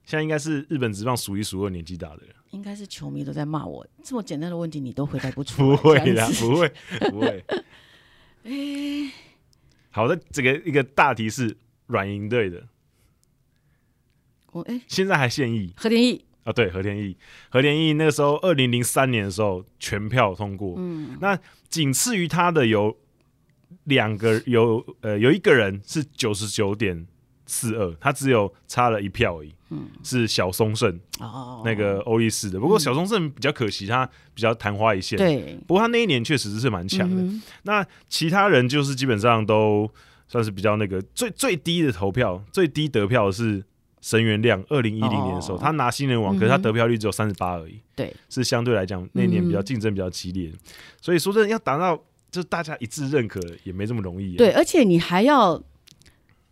现在应该是日本职棒数一数二年纪大的人。应该是球迷都在骂我，这么简单的问题你都回答不出。不会啦，不会，不会。欸、好的，这个一个大提示，软银队的。我哎，欸、现在还现役。何天意啊，对，何天意，何天意那个时候二零零三年的时候全票通过，嗯，那仅次于他的有。两个有呃有一个人是九十九点四二，他只有差了一票而已。嗯，是小松胜哦，那个欧力士的。不过小松胜比较可惜，他比较昙花一现。对，不过他那一年确实是蛮强的。嗯、那其他人就是基本上都算是比较那个最最低的投票，最低得票的是神原亮。二零一零年的时候，哦、他拿新人王，可是他得票率只有三十八而已。对，是相对来讲那年比较竞争比较激烈。嗯、所以说真的要达到。就大家一致认可也没这么容易。对，而且你还要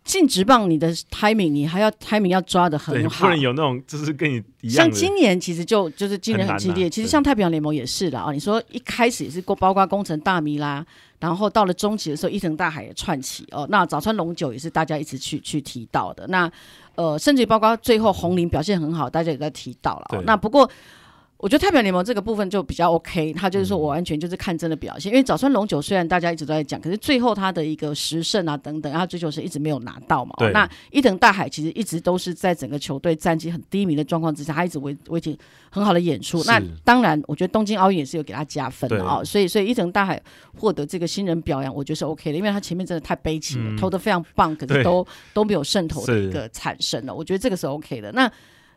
进直棒，你的 timing 你还要 timing 要抓的很好，不能有那种就是跟你一样。像今年其实就就是竞争很激烈，啊、其实像太平洋联盟也是的啊。你说一开始也是过包括工程大米啦，然后到了中期的时候，伊藤大海也串起哦。那早川龙九也是大家一直去去提到的。那呃，甚至包括最后红林表现很好，大家也在提到了。对那不过。我觉得太平洋联盟这个部分就比较 OK，他就是说我完全就是看真的表现，嗯、因为早川龙九虽然大家一直都在讲，可是最后他的一个十胜啊等等，他追求是一直没有拿到嘛。对那伊藤大海其实一直都是在整个球队战绩很低迷的状况之下，他一直维维持很好的演出。是那当然，我觉得东京奥运也是有给他加分的啊。所以，所以伊藤大海获得这个新人表扬，我觉得是 OK 的，因为他前面真的太悲情了，嗯、投的非常棒，可是都都没有胜投的一个产生了。我觉得这个是 OK 的。那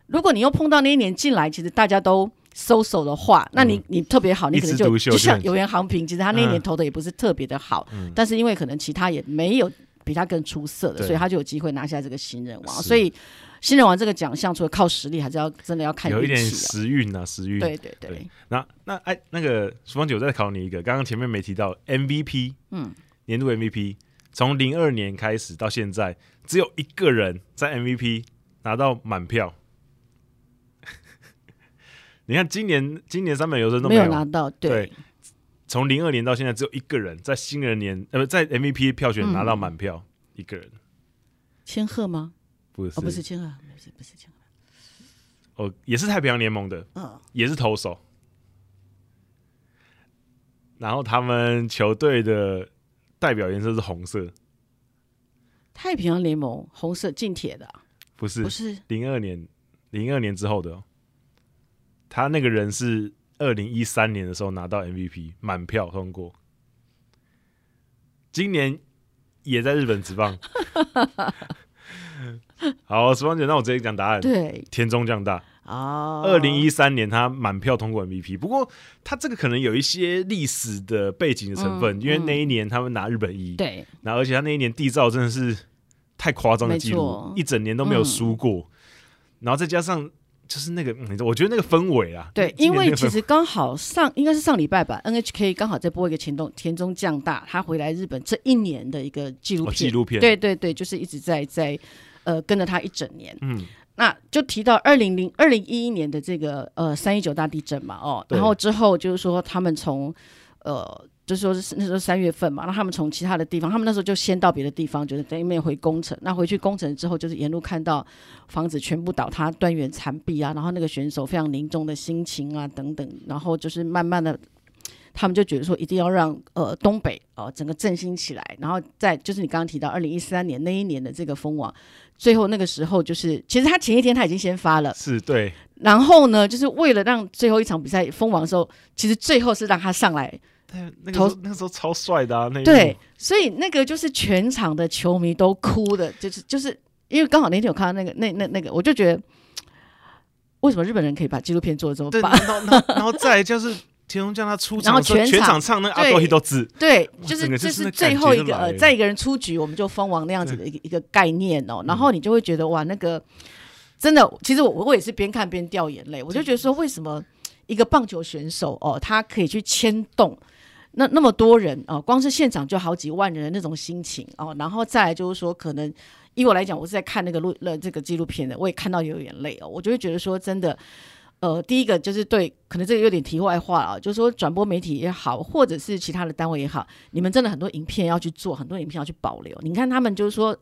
如果你又碰到那一年进来，其实大家都。搜索的话，那你你特别好，你可能就就像有缘航平，其实他那一年投的也不是特别的好，但是因为可能其他也没有比他更出色的，所以他就有机会拿下这个新人王。所以新人王这个奖项，除了靠实力，还是要真的要看有一点时运啊，时运。对对对。那那哎，那个苏芳姐，我再考你一个，刚刚前面没提到 MVP，嗯，年度 MVP，从零二年开始到现在，只有一个人在 MVP 拿到满票。你看，今年今年三本游生都没有，拿到，对。从零二年到现在，只有一个人在新人年呃不在 MVP 票选拿到满票，嗯、一个人。千鹤吗？不是，哦、不是千鹤，不是不是千鹤。哦，也是太平洋联盟的，嗯，也是投手。然后他们球队的代表颜色是红色。太平洋联盟红色近铁的，不是不是零二年零二年之后的哦。他那个人是二零一三年的时候拿到 MVP，满票通过。今年也在日本职棒。好，时光姐，那我直接讲答案。对，田中将大。哦。二零一三年他满票通过 MVP，不过他这个可能有一些历史的背景的成分，嗯、因为那一年他们拿日本一。对。然后，而且他那一年缔造真的是太夸张的记录，一整年都没有输过。嗯、然后再加上。就是那个，我觉得那个氛围啊，对，因为其实刚好上应该是上礼拜吧，NHK 刚好在播一个田中田中将大他回来日本这一年的一个纪录片，纪录片，对对对，就是一直在在呃跟着他一整年，嗯，那就提到二零零二零一一年的这个呃三一九大地震嘛，哦，然后之后就是说他们从呃。就说是那时候三月份嘛，那他们从其他的地方，他们那时候就先到别的地方，就是等于没有回工程。那回去工程之后，就是沿路看到房子全部倒塌、断垣残壁啊，然后那个选手非常凝重的心情啊等等，然后就是慢慢的，他们就觉得说一定要让呃东北哦、呃、整个振兴起来，然后再就是你刚刚提到二零一三年那一年的这个封王，最后那个时候就是其实他前一天他已经先发了，是对，然后呢，就是为了让最后一场比赛封王的时候，其实最后是让他上来。那个那个时候超帅的啊！那对，所以那个就是全场的球迷都哭的，就是就是因为刚好那天我看到那个那那那个，我就觉得为什么日本人可以把纪录片做的这么棒？然后然后再就是田中将他出场，然后全场，唱那个阿多希多兹，对，就是这是最后一个呃，再一个人出局，我们就封王那样子的一个一个概念哦。然后你就会觉得哇，那个真的，其实我我也是边看边掉眼泪，我就觉得说，为什么一个棒球选手哦，他可以去牵动。那那么多人啊，光是现场就好几万人的那种心情哦，然后再来就是说，可能以我来讲，我是在看那个录了这个纪录片的，我也看到有眼泪哦，我就会觉得说，真的，呃，第一个就是对，可能这个有点题外话啊，就是说转播媒体也好，或者是其他的单位也好，你们真的很多影片要去做，很多影片要去保留。你看他们就是说。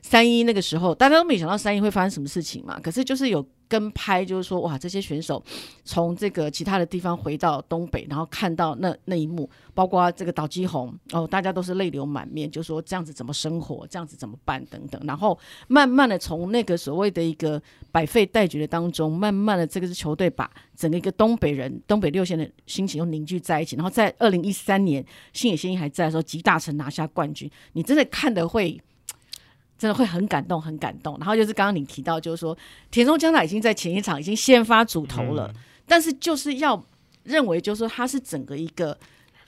三一那个时候，大家都没想到三一会发生什么事情嘛。可是就是有跟拍，就是说哇，这些选手 从这个其他的地方回到东北，然后看到那那一幕，包括这个岛基宏哦，大家都是泪流满面，就说这样子怎么生活，这样子怎么办等等。然后慢慢的从那个所谓的一个百废待举的当中，慢慢的这个是球队把整个一个东北人、东北六线的心情又凝聚在一起。然后在二零一三年星野仙一还在的时候，集大成拿下冠军，你真的看的会。真的会很感动，很感动。然后就是刚刚你提到，就是说田中将太已经在前一场已经先发主投了，嗯、但是就是要认为，就是说他是整个一个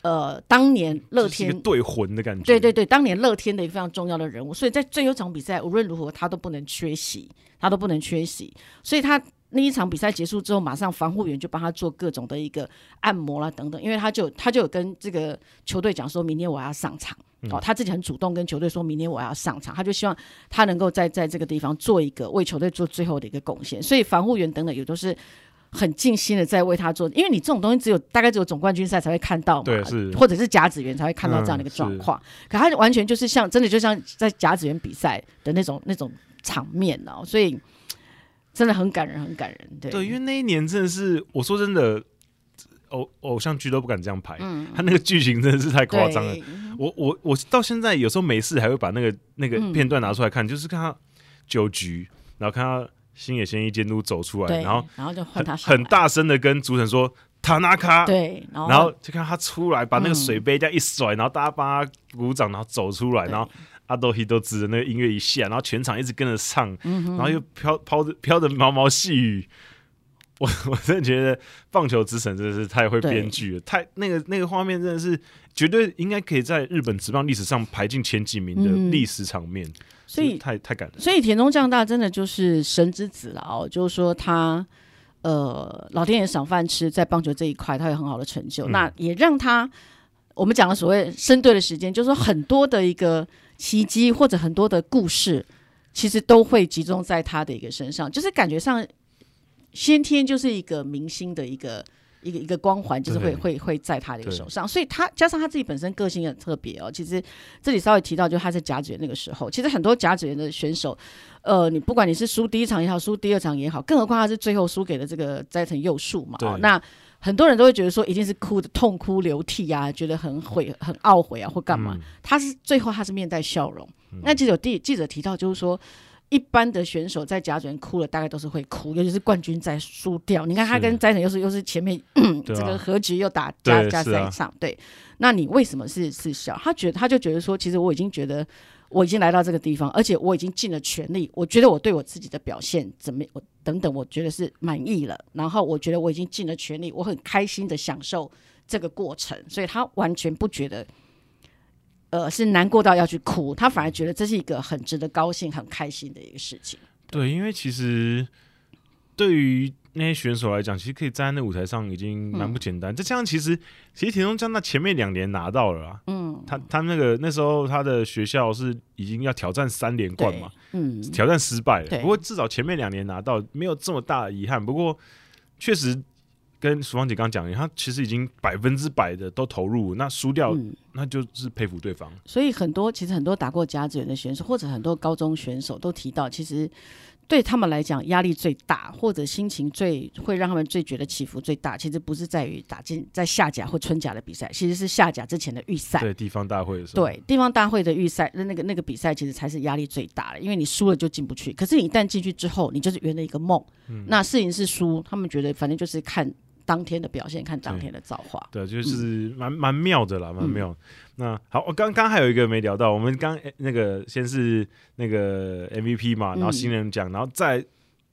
呃当年乐天对魂的感觉。对对对，当年乐天的一个非常重要的人物，所以在最后一场比赛无论如何他都不能缺席，他都不能缺席。所以他那一场比赛结束之后，马上防护员就帮他做各种的一个按摩啦等等，因为他就他就有跟这个球队讲说，明天我要上场。哦，他自己很主动跟球队说，明天我要上场，他就希望他能够在在这个地方做一个为球队做最后的一个贡献。所以防护员等等也都是很尽心的在为他做，因为你这种东西只有大概只有总冠军赛才会看到嘛，对，是，或者是甲子园才会看到这样的一个状况。嗯、可他完全就是像真的就像在甲子园比赛的那种那种场面哦，所以真的很感人，很感人。对，对，因为那一年真的是我说真的。偶偶像剧都不敢这样拍，嗯、他那个剧情真的是太夸张了。我我我到现在有时候没事还会把那个那个片段拿出来看，嗯、就是看他酒局，然后看他星野仙一监督走出来，对然后然后就换他很大声的跟主审说塔纳卡，对，然后，然后就看他出来把那个水杯这样一甩，嗯、然后大家帮他鼓掌，然后走出来，对然后阿多希都指着那个音乐一下，然后全场一直跟着唱，嗯、然后又飘飘着飘着毛毛细雨。我我真的觉得棒球之神真的是太会编剧了，太那个那个画面真的是绝对应该可以在日本职棒历史上排进前几名的历史场面，嗯、所以太太感人。所以田中将大真的就是神之子了哦，就是说他呃老天爷赏饭吃，在棒球这一块他有很好的成就，嗯、那也让他我们讲的所谓生对的时间，就是说很多的一个奇迹或者很多的故事，其实都会集中在他的一个身上，就是感觉上。先天就是一个明星的一个一个一个光环，就是会会会在他的一个手上，所以他加上他自己本身个性也很特别哦。其实这里稍微提到，就是他在甲子园那个时候，其实很多甲子园的选手，呃，你不管你是输第一场也好，输第二场也好，更何况他是最后输给了这个斋藤佑树嘛。哦，那很多人都会觉得说，一定是哭的痛哭流涕啊，觉得很悔、很懊悔啊，或干嘛？嗯、他是最后他是面带笑容。嗯、那记者有记记者提到，就是说。一般的选手在甲子园哭了，大概都是会哭，尤其是冠军在输掉。你看他跟斋藤又是又是前面、啊、这个和局又打加加赛一场，对。那你为什么是是笑？他觉得他就觉得说，其实我已经觉得我已经来到这个地方，而且我已经尽了全力。我觉得我对我自己的表现怎么我等等，我觉得是满意了。然后我觉得我已经尽了全力，我很开心的享受这个过程，所以他完全不觉得。呃，是难过到要去哭，他反而觉得这是一个很值得高兴、很开心的一个事情。对，对，因为其实对于那些选手来讲，其实可以站在那舞台上已经蛮不简单。嗯、就这样，其实其实田中将那前面两年拿到了啦，嗯，他他那个那时候他的学校是已经要挑战三连冠嘛，嗯，挑战失败了。不过至少前面两年拿到，没有这么大的遗憾。不过确实。跟淑芳姐刚讲，他其实已经百分之百的都投入，那输掉、嗯、那就是佩服对方。所以很多其实很多打过甲子园的选手，或者很多高中选手都提到，其实。对他们来讲，压力最大，或者心情最会让他们最觉得起伏最大，其实不是在于打进在下甲或春甲的比赛，其实是下甲之前的预赛。对地方大会的时候。对地方大会的预赛，那那个那个比赛其实才是压力最大的，因为你输了就进不去。可是你一旦进去之后，你就是圆了一个梦。嗯。那是赢是输，他们觉得反正就是看。当天的表现，看当天的造化，对，就是蛮蛮、嗯、妙的啦，蛮妙。嗯、那好，我刚刚还有一个没聊到，我们刚那个先是那个 MVP 嘛，然后新人奖，嗯、然后再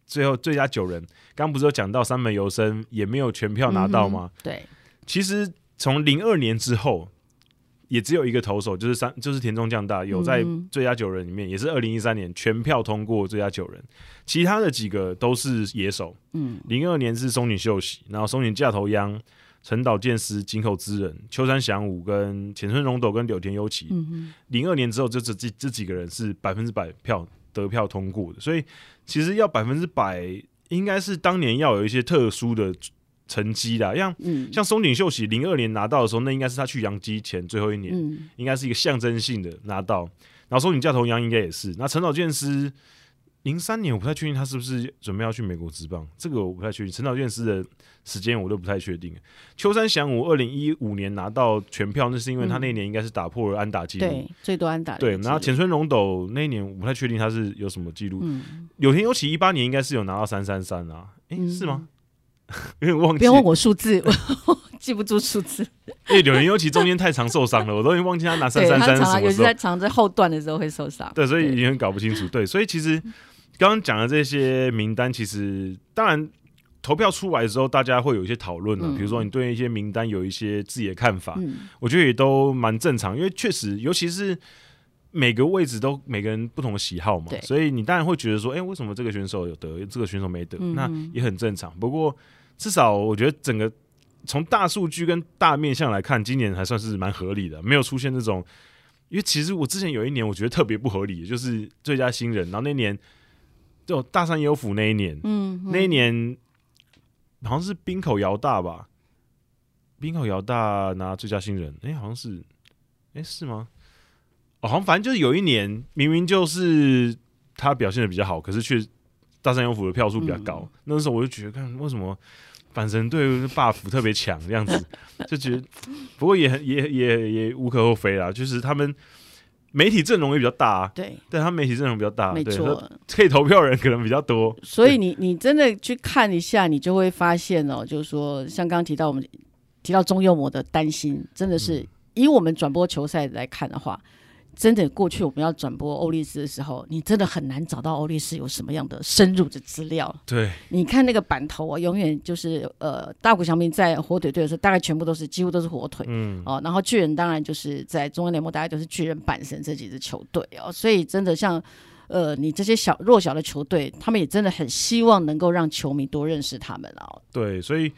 最后最佳九人，刚不是有讲到三本游生也没有全票拿到吗？嗯、对，其实从零二年之后。也只有一个投手，就是三，就是田中将大有在最佳九人里面，嗯、也是二零一三年全票通过最佳九人，其他的几个都是野手。嗯，零二年是松井秀喜，然后松井架头央、陈岛健司、井口之人、秋山翔吾跟浅村荣斗跟柳田悠岐。嗯零二年之后就这这这几个人是百分之百票得票通过的，所以其实要百分之百，应该是当年要有一些特殊的。成绩的，像、嗯、像松井秀喜零二年拿到的时候，那应该是他去洋基前最后一年，嗯、应该是一个象征性的拿到。然后松井架头央应该也是。那陈岛健司零三年我不太确定他是不是准备要去美国职棒，这个我不太确定。陈岛健司的时间我都不太确定。秋山翔吾二零一五年拿到全票，那是因为他那年应该是打破了安打记录、嗯，对，最多安打。对，然后浅村龙斗那一年我不太确定他是有什么记录。嗯、柳田优起一八年应该是有拿到三三三啊，诶、欸，嗯、是吗？有点忘记，不要问我数字，我 记不住数字。因为柳岩尤其中间太常受伤了，我都已经忘记他拿三三三是什么时候。有时在常在后段的时候会受伤。对，所以已经搞不清楚。对，所以其实刚刚讲的这些名单，其实当然投票出来的时候，大家会有一些讨论啊。比如说你对一些名单有一些自己的看法，我觉得也都蛮正常。因为确实，尤其是。每个位置都每个人不同的喜好嘛，所以你当然会觉得说，哎、欸，为什么这个选手有得，这个选手没得？嗯、那也很正常。不过至少我觉得整个从大数据跟大面向来看，今年还算是蛮合理的，没有出现这种。因为其实我之前有一年我觉得特别不合理，就是最佳新人，然后那年就大山优辅那一年，嗯，那一年好像是滨口遥大吧，滨口遥大拿最佳新人，哎、欸，好像是，哎、欸，是吗？哦，好像反正就是有一年，明明就是他表现的比较好，可是却大山优辅的票数比较高。嗯、那时候我就觉得，看为什么阪神队 buff 特别强这样子，就觉得不过也也也也无可厚非啦，就是他们媒体阵容也比较大，啊，对，但他们媒体阵容比较大，没错错，可以投票人可能比较多。所以你你真的去看一下，你就会发现哦，就是说像刚刚提到我们提到中右魔的担心，真的是、嗯、以我们转播球赛来看的话。真的，过去我们要转播欧力士的时候，你真的很难找到欧力士有什么样的深入的资料。对，你看那个板头啊，永远就是呃，大谷翔平在火腿队的时候，大概全部都是几乎都是火腿。嗯。哦，然后巨人当然就是在中央联盟，大概都是巨人、阪神这几支球队哦。所以真的像呃，你这些小弱小的球队，他们也真的很希望能够让球迷多认识他们哦。对，所以。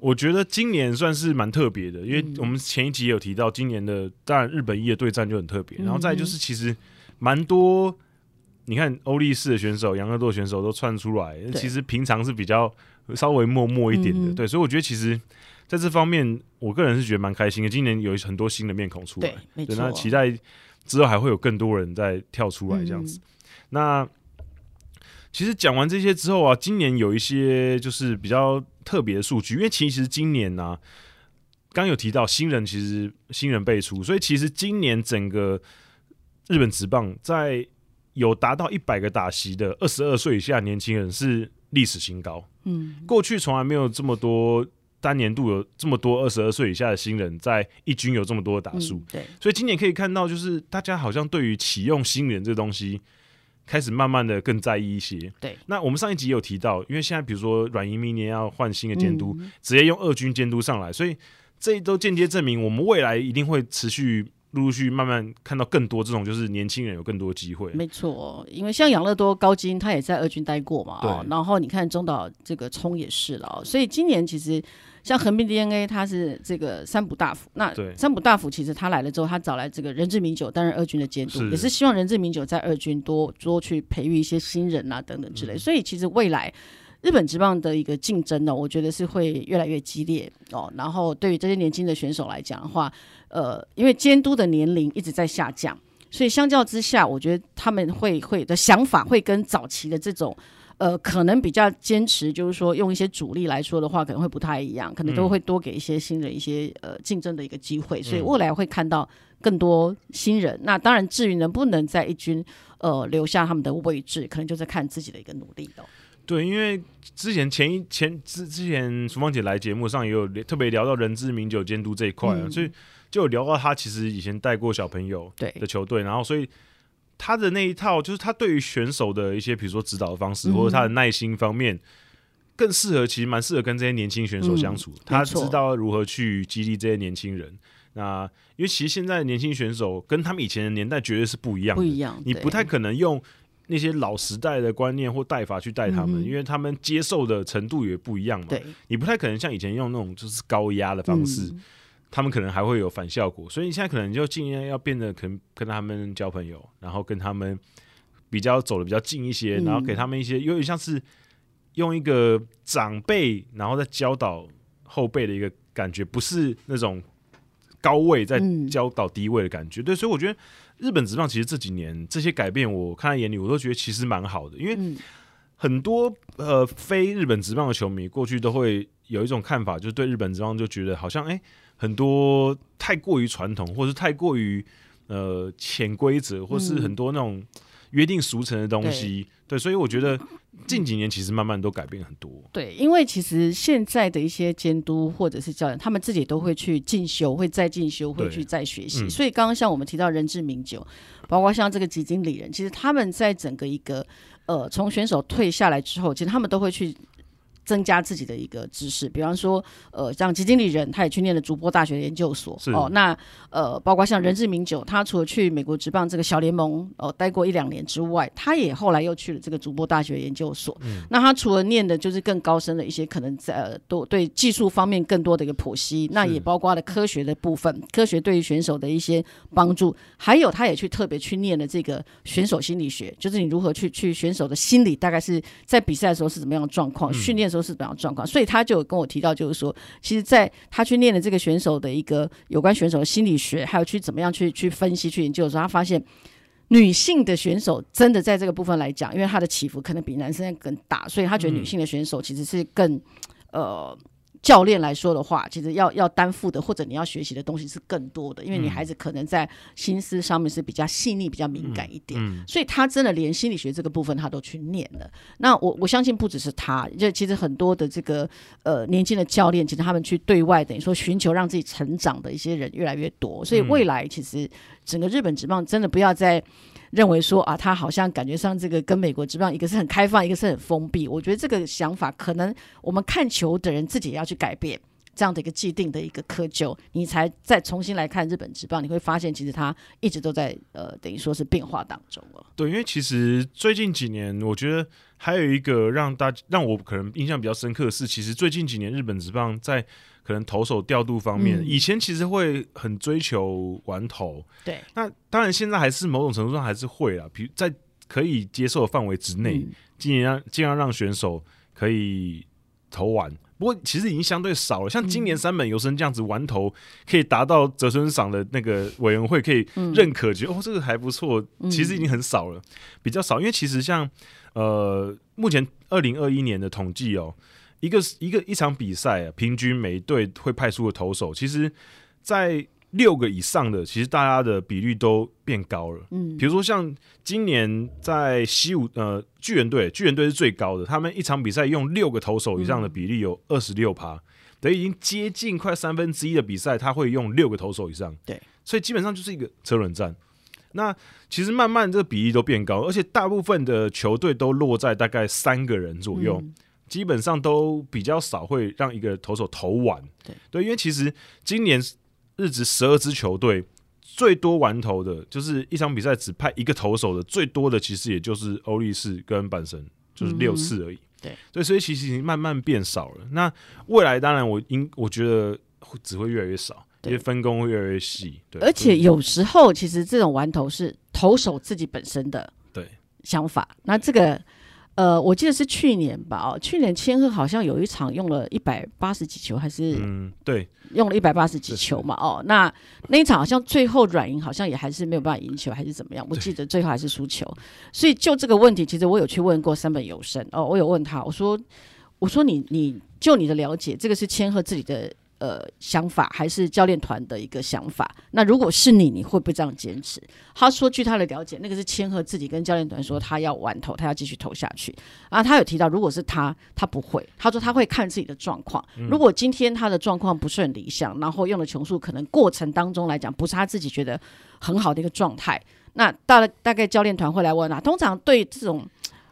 我觉得今年算是蛮特别的，因为我们前一集有提到，今年的当然日本一的对战就很特别，然后再就是其实蛮多，你看欧力士的选手、杨乐多选手都窜出来，其实平常是比较稍微默默一点的，对，所以我觉得其实在这方面，我个人是觉得蛮开心的。今年有很多新的面孔出来，对，那期待之后还会有更多人再跳出来这样子。那其实讲完这些之后啊，今年有一些就是比较特别的数据，因为其实今年呢、啊，刚有提到新人，其实新人辈出，所以其实今年整个日本职棒在有达到一百个打席的二十二岁以下年轻人是历史新高。嗯，过去从来没有这么多单年度有这么多二十二岁以下的新人在一军有这么多的打数、嗯。对，所以今年可以看到，就是大家好像对于启用新人这东西。开始慢慢的更在意一些。对，那我们上一集有提到，因为现在比如说软银明年要换新的监督，嗯、直接用二军监督上来，所以这都间接证明我们未来一定会持续陆陆续续慢慢看到更多这种，就是年轻人有更多机会。没错，因为像养乐多高金他也在二军待过嘛，对然后你看中岛这个冲也是了，所以今年其实。像横滨 DeNA，他是这个三浦大辅。那三浦大辅其实他来了之后，他找来这个人志明久担任二军的监督，也是希望人志明久在二军多多去培育一些新人啊等等之类。嗯、所以其实未来日本职棒的一个竞争呢，我觉得是会越来越激烈哦。然后对于这些年轻的选手来讲的话，呃，因为监督的年龄一直在下降，所以相较之下，我觉得他们会会的想法会跟早期的这种。呃，可能比较坚持，就是说用一些主力来说的话，可能会不太一样，可能都会多给一些新人一些呃竞争的一个机会，所以未来会看到更多新人。那当然，至于能不能在一军呃留下他们的位置，可能就是看自己的一个努力了。对，因为之前前一前之之前，淑芳姐来节目上也有特别聊到人之名酒监督这一块啊，嗯、所以就有聊到他其实以前带过小朋友的球队，然后所以。他的那一套，就是他对于选手的一些，比如说指导的方式，或者他的耐心方面，更适合，其实蛮适合跟这些年轻选手相处。嗯、他知道如何去激励这些年轻人。那因为其实现在的年轻选手跟他们以前的年代绝对是不一样的，不一样。你不太可能用那些老时代的观念或带法去带他们，嗯、因为他们接受的程度也不一样嘛。对，你不太可能像以前用那种就是高压的方式。嗯他们可能还会有反效果，所以你现在可能就尽量要变得可能跟他们交朋友，然后跟他们比较走的比较近一些，然后给他们一些有点像是用一个长辈，然后再教导后辈的一个感觉，不是那种高位在教导低位的感觉。对，所以我觉得日本职棒其实这几年这些改变，我看在眼里，我都觉得其实蛮好的，因为很多呃非日本职棒的球迷过去都会有一种看法，就是对日本职棒就觉得好像哎。欸很多太过于传统，或是太过于呃潜规则，或是很多那种约定俗成的东西，嗯、对，对，所以我觉得近几年其实慢慢都改变很多。对，因为其实现在的一些监督或者是教练，他们自己都会去进修，会再进修，会去再学习。嗯、所以刚刚像我们提到人之名酒，包括像这个吉经理人，其实他们在整个一个呃从选手退下来之后，其实他们都会去。增加自己的一个知识，比方说，呃，像基经理人，他也去念了主播大学研究所哦。那呃，包括像任志明九，他除了去美国职棒这个小联盟哦待过一两年之外，他也后来又去了这个主播大学研究所。嗯，那他除了念的就是更高深的一些，可能在呃多对技术方面更多的一个剖析，那也包括了科学的部分，科学对于选手的一些帮助，还有他也去特别去念了这个选手心理学，就是你如何去去选手的心理，大概是在比赛的时候是怎么样的状况，训练的时候。都是怎样状况，所以他就跟我提到，就是说，其实在他去练的这个选手的一个有关选手的心理学，还有去怎么样去去分析、去研究的时候，他发现女性的选手真的在这个部分来讲，因为他的起伏可能比男生更大，所以他觉得女性的选手其实是更呃。教练来说的话，其实要要担负的，或者你要学习的东西是更多的，因为你孩子可能在心思上面是比较细腻、比较敏感一点，所以他真的连心理学这个部分他都去念了。那我我相信不只是他，就其实很多的这个呃年轻的教练，其实他们去对外等于说寻求让自己成长的一些人越来越多，所以未来其实整个日本职棒真的不要再。认为说啊，他好像感觉上这个跟美国职棒一个是很开放，一个是很封闭。我觉得这个想法可能我们看球的人自己也要改变这样的一个既定的一个窠臼，你才再重新来看日本职棒，你会发现其实它一直都在呃等于说是变化当中了。对，因为其实最近几年，我觉得还有一个让大家让我可能印象比较深刻的是，其实最近几年日本职棒在。可能投手调度方面，嗯、以前其实会很追求玩投，对。那当然现在还是某种程度上还是会啊，比如在可以接受的范围之内，尽量尽量让选手可以投完。不过其实已经相对少了，像今年三本游生这样子玩头可以达到泽村赏的那个委员会可以认可，觉得、嗯、哦这个还不错，其实已经很少了，比较少。因为其实像呃目前二零二一年的统计哦。一个一个一场比赛啊，平均每一队会派出的投手，其实，在六个以上的，其实大家的比率都变高了。嗯，比如说像今年在西武呃巨人队，巨人队是最高的，他们一场比赛用六个投手以上的比例有二十六趴，等于已经接近快三分之一的比赛，他会用六个投手以上。对，所以基本上就是一个车轮战。那其实慢慢这个比例都变高，而且大部分的球队都落在大概三个人左右。嗯基本上都比较少会让一个投手投完，对对，因为其实今年日职十二支球队最多玩投的，就是一场比赛只派一个投手的最多的，其实也就是欧力士跟阪神，就是六次而已。对对，所以其实已经慢慢变少了。那未来当然我应我觉得只会越来越少，因为分工会越来越细。对，而且有时候其实这种玩投是投手自己本身的对想法，那这个。呃，我记得是去年吧，哦，去年千鹤好像有一场用了一百八十几球，还是嗯，对，用了一百八十几球嘛，哦，那那一场好像最后软银好像也还是没有办法赢球，还是怎么样？我记得最后还是输球。所以就这个问题，其实我有去问过三本有生哦，我有问他，我说，我说你你就你的了解，这个是千鹤自己的。呃，想法还是教练团的一个想法。那如果是你，你会不会这样坚持？他说，据他的了解，那个是千和自己跟教练团说，他要玩投，他要继续投下去。啊，他有提到，如果是他，他不会。他说他会看自己的状况。如果今天他的状况不是很理想，然后用的球数可能过程当中来讲不是他自己觉得很好的一个状态，那大大概教练团会来问啊。通常对这种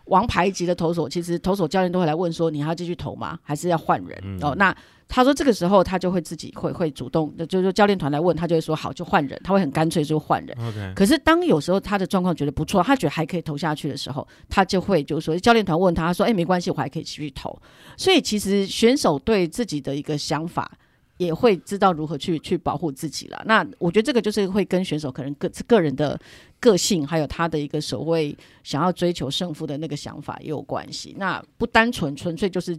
王牌级的投手，其实投手教练都会来问说，你还要继续投吗？还是要换人？嗯、哦，那。他说这个时候他就会自己会会主动，就是说教练团来问他就会说好就换人，他会很干脆就换人。Okay. 可是当有时候他的状况觉得不错，他觉得还可以投下去的时候，他就会就是说教练团问他，他说哎没关系，我还可以继续投。所以其实选手对自己的一个想法也会知道如何去去保护自己了。那我觉得这个就是会跟选手可能个个人的个性，还有他的一个所谓想要追求胜负的那个想法也有关系。那不单纯纯粹就是。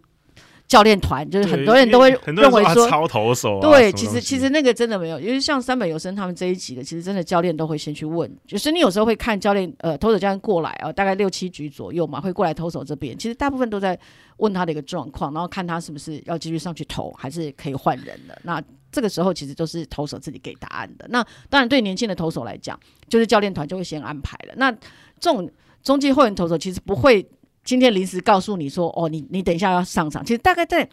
教练团就是很多人都会认为说超投手、啊，对，其实其实那个真的没有，因为像三本游生他们这一集的，其实真的教练都会先去问，就是你有时候会看教练呃投手教练过来啊，大概六七局左右嘛，会过来投手这边，其实大部分都在问他的一个状况，然后看他是不是要继续上去投，还是可以换人的。那这个时候其实都是投手自己给答案的。那当然对年轻的投手来讲，就是教练团就会先安排了。那这种中继后援投手其实不会。今天临时告诉你说，哦，你你等一下要上场。其实大概在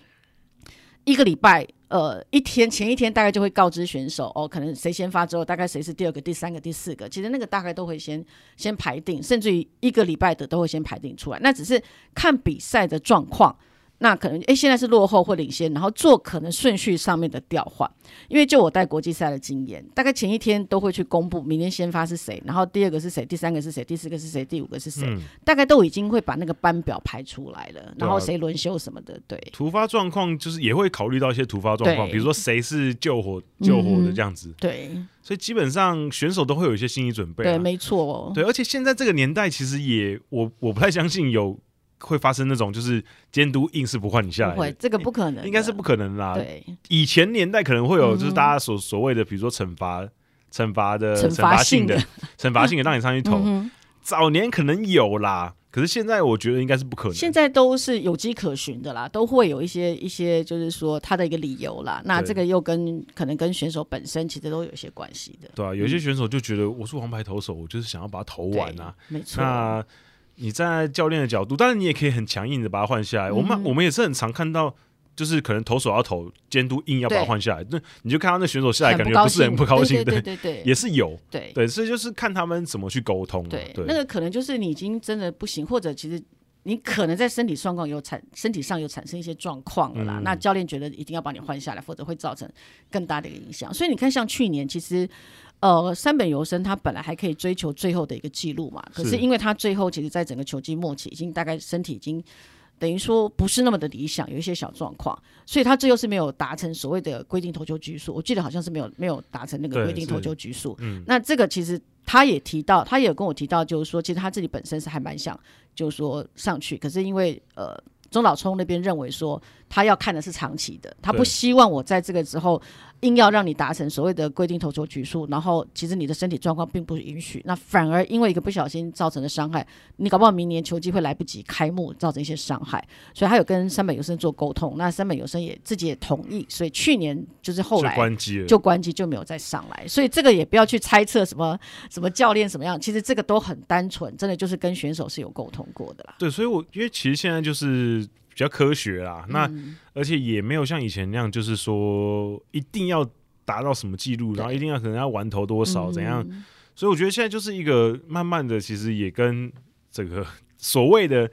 一个礼拜，呃，一天前一天大概就会告知选手，哦，可能谁先发之后，大概谁是第二个、第三个、第四个。其实那个大概都会先先排定，甚至于一个礼拜的都会先排定出来。那只是看比赛的状况。那可能诶，现在是落后或领先，然后做可能顺序上面的调换。因为就我带国际赛的经验，大概前一天都会去公布明天先发是谁，然后第二个是谁，第三个是谁，第四个是谁，第五个是谁，嗯、大概都已经会把那个班表排出来了，然后谁轮休什么的。对，突发状况就是也会考虑到一些突发状况，比如说谁是救火救火的这样子。嗯、对，所以基本上选手都会有一些心理准备、啊。对，没错、哦。对，而且现在这个年代其实也我我不太相信有。会发生那种就是监督硬是不换你下来，不会，这个不可能，应该是不可能啦。对，以前年代可能会有，就是大家所所谓的，比如说惩罚、惩罚的、惩罚性的、惩罚性的，让你上去投。早年可能有啦，可是现在我觉得应该是不可能。现在都是有迹可循的啦，都会有一些一些，就是说他的一个理由啦。那这个又跟可能跟选手本身其实都有一些关系的。对啊，有些选手就觉得我是王牌投手，我就是想要把它投完啊。没错。那你站在教练的角度，当然你也可以很强硬的把他换下来。嗯、我们我们也是很常看到，就是可能投手要投，监督硬要把他换下来，那你就看到那选手下来，感觉不是很不高兴，对对对，也是有，对对，所以就是看他们怎么去沟通。对，对，那个可能就是你已经真的不行，或者其实你可能在身体状况有产，身体上有产生一些状况了啦。嗯、那教练觉得一定要把你换下来，否则会造成更大的一个影响。所以你看，像去年其实。呃，三本由生他本来还可以追求最后的一个记录嘛，可是因为他最后其实在整个球季末期已经大概身体已经等于说不是那么的理想，有一些小状况，所以他最后是没有达成所谓的规定投球局数。我记得好像是没有没有达成那个规定投球局数。嗯，那这个其实他也提到，他也有跟我提到，就是说其实他自己本身是还蛮想，就是说上去，可是因为呃。中岛聪那边认为说，他要看的是长期的，他不希望我在这个时候硬要让你达成所谓的规定投球局数，然后其实你的身体状况并不允许，那反而因为一个不小心造成的伤害，你搞不好明年球季会来不及开幕，造成一些伤害，所以他有跟三本有生做沟通，那三本有生也自己也同意，所以去年就是后来就关机了，就关机就没有再上来，所以这个也不要去猜测什么什么教练什么样，其实这个都很单纯，真的就是跟选手是有沟通过的啦。对，所以我因为其实现在就是。比较科学啦，那、嗯、而且也没有像以前那样，就是说一定要达到什么记录，然后一定要可能要玩投多少怎样，嗯、所以我觉得现在就是一个慢慢的，其实也跟这个所谓的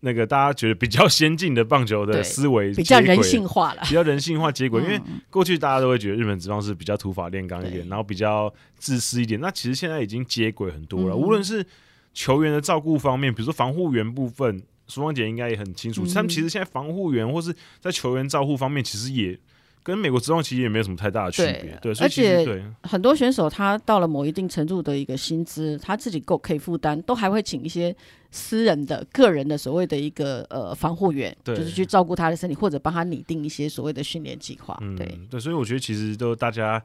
那个大家觉得比较先进的棒球的思维比较人性化了，比较人性化接轨，嗯、因为过去大家都会觉得日本职棒是比较土法炼钢一点，然后比较自私一点，那其实现在已经接轨很多了，嗯、无论是球员的照顾方面，比如说防护员部分。苏芳姐应该也很清楚，他们其实现在防护员或是在球员照护方面，其实也跟美国职棒其实也没有什么太大的区别。对，而且对很多选手他到了某一定程度的一个薪资，他自己够可以负担，都还会请一些私人的、个人的所谓的一个呃防护员，就是去照顾他的身体，或者帮他拟定一些所谓的训练计划。对、嗯、对，所以我觉得其实都大家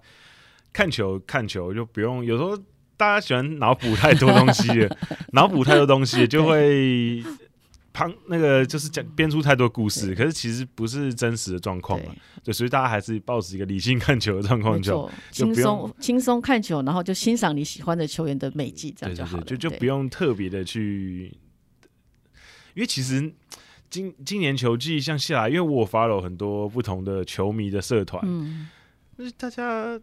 看球看球就不用，有时候大家喜欢脑补太多东西了，脑补太多东西就会。旁那个就是讲编出太多故事，可是其实不是真实的状况嘛，对，所以大家还是保持一个理性看球的状况就轻松轻松看球，然后就欣赏你喜欢的球员的美技，这样就好了，就就不用特别的去，因为其实今今年球季像下来，因为我 follow 很多不同的球迷的社团，嗯，那大家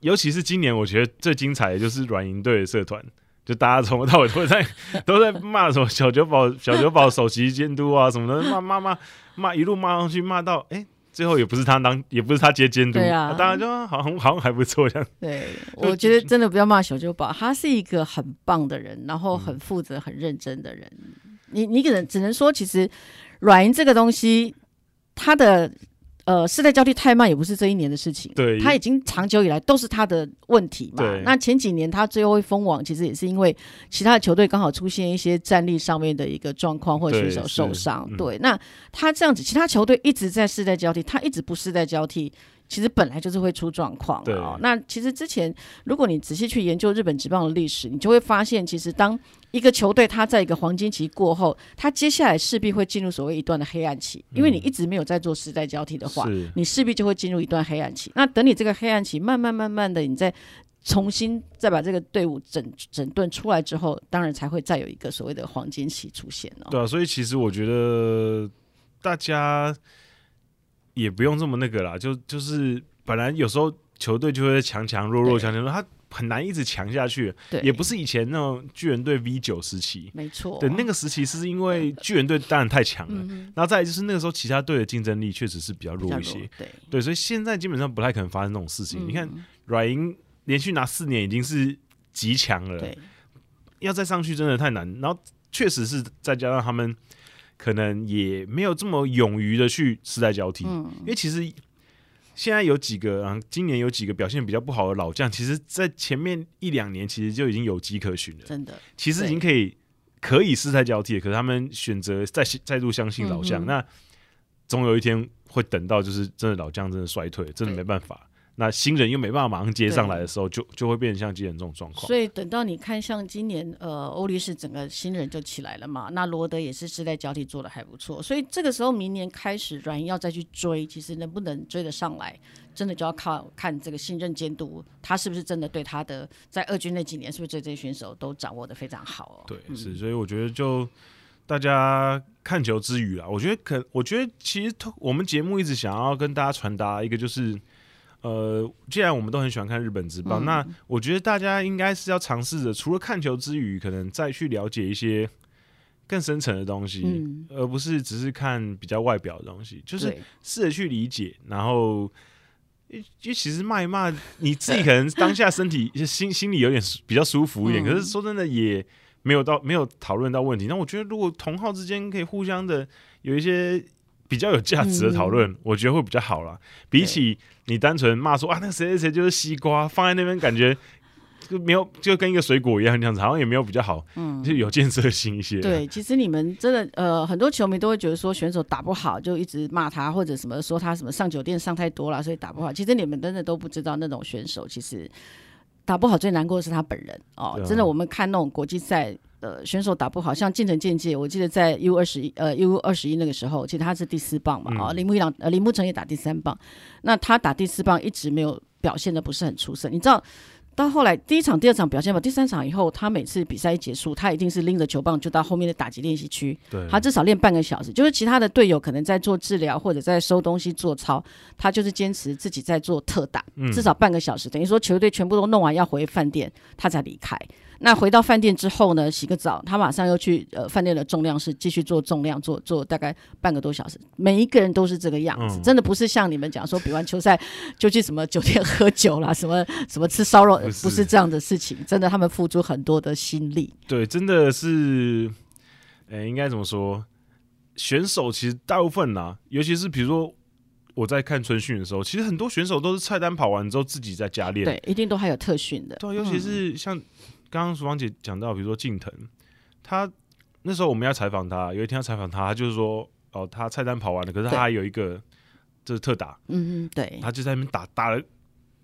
尤其是今年，我觉得最精彩的就是软银队的社团。就大家从头到尾都在 都在骂什么小酒保小酒保首席监督啊什么的，骂骂骂骂一路骂上去，骂到哎、欸，最后也不是他当，也不是他接监督，对啊，当然就好像好像还不错这样。对，我觉得真的不要骂小酒保，他是一个很棒的人，然后很负责、很认真的人。嗯、你你可能只能说，其实软银这个东西，他的。呃，世代交替太慢也不是这一年的事情，对，他已经长久以来都是他的问题嘛。那前几年他最后会封王，其实也是因为其他的球队刚好出现一些战力上面的一个状况，或者选手受伤。对，嗯、那他这样子，其他球队一直在世代交替，他一直不世代交替。其实本来就是会出状况的哦。那其实之前，如果你仔细去研究日本职棒的历史，你就会发现，其实当一个球队他在一个黄金期过后，他接下来势必会进入所谓一段的黑暗期，因为你一直没有在做世代交替的话，嗯、你势必就会进入一段黑暗期。那等你这个黑暗期慢慢慢慢的，你再重新再把这个队伍整整顿出来之后，当然才会再有一个所谓的黄金期出现哦。对啊，所以其实我觉得大家。也不用这么那个啦，就就是本来有时候球队就会强强弱弱，强强弱，他很难一直强下去。对，也不是以前那种巨人队 V 九时期，没错。对，那个时期是因为巨人队当然太强了，然后再就是那个时候其他队的竞争力确实是比较弱一些。对，对，所以现在基本上不太可能发生这种事情。你看软银连续拿四年已经是极强了，要再上去真的太难。然后确实是再加上他们。可能也没有这么勇于的去世代交替，嗯，因为其实现在有几个啊，今年有几个表现比较不好的老将，其实，在前面一两年其实就已经有迹可循了，真的，其实已经可以可以世代交替，可是他们选择再再度相信老将，嗯，那总有一天会等到就是真的老将真的衰退，真的没办法。那新人又没办法马上接上来的时候，就就会变成像今年这种状况。所以等到你看，像今年呃，欧力士整个新人就起来了嘛。那罗德也是世代交替做的还不错。所以这个时候，明年开始软银要再去追，其实能不能追得上来，真的就要靠看这个新任监督他是不是真的对他的在二军那几年，是不是对这些选手都掌握的非常好哦。对，是。所以我觉得就大家看球之余啊，我觉得可，我觉得其实我们节目一直想要跟大家传达一个就是。呃，既然我们都很喜欢看日本职棒，嗯，那我觉得大家应该是要尝试着，除了看球之余，可能再去了解一些更深层的东西，嗯，而不是只是看比较外表的东西，就是试着去理解。然后，因为其实骂一骂，你自己可能当下身体心心里有点比较舒服一点，嗯，可是说真的也没有到没有讨论到问题。那我觉得，如果同号之间可以互相的有一些。比较有价值的讨论，嗯，我觉得会比较好啦。比起你单纯骂说啊，那个谁谁谁就是西瓜，放在那边感觉就没有，就跟一个水果一样这样子，好像也没有比较好。嗯，就有建设性一些。对，其实你们真的呃，很多球迷都会觉得说选手打不好，就一直骂他或者什么说他什么上酒店上太多了，所以打不好。其实你们真的都不知道那种选手其实打不好最难过的是他本人哦。真的，我们看那种国际赛。呃，选手打不好，像近藤健介，我记得在 U 二十一，呃 U 二十一那个时候，其实他是第四棒嘛，啊、嗯，铃木一朗，呃，铃木成也打第三棒，那他打第四棒一直没有表现的不是很出色，你知道，到后来第一场、第二场表现吧，第三场以后，他每次比赛一结束，他一定是拎着球棒就到后面的打击练习区，对，他至少练半个小时，就是其他的队友可能在做治疗或者在收东西做操，他就是坚持自己在做特打，嗯、至少半个小时，等于说球队全部都弄完要回饭店，他才离开。那回到饭店之后呢，洗个澡，他马上又去呃饭店的重量室继续做重量，做做大概半个多小时。每一个人都是这个样子，嗯、真的不是像你们讲说比完球赛就去什么酒店喝酒啦，什么什么吃烧肉，不是，这样的事情。真的，他们付出很多的心力。对，真的是，呃、欸，应该怎么说？选手其实大部分呐，尤其是比如说。我在看春训的时候，其实很多选手都是菜单跑完之后自己在加练，对，一定都还有特训的。对，尤其是像刚刚淑芳姐讲到，比如说近藤，他那时候我们要采访他，有一天要采访他，他就是说，哦，他菜单跑完了，可是他还有一个就是特打，嗯嗯，对，他就在那边打打了。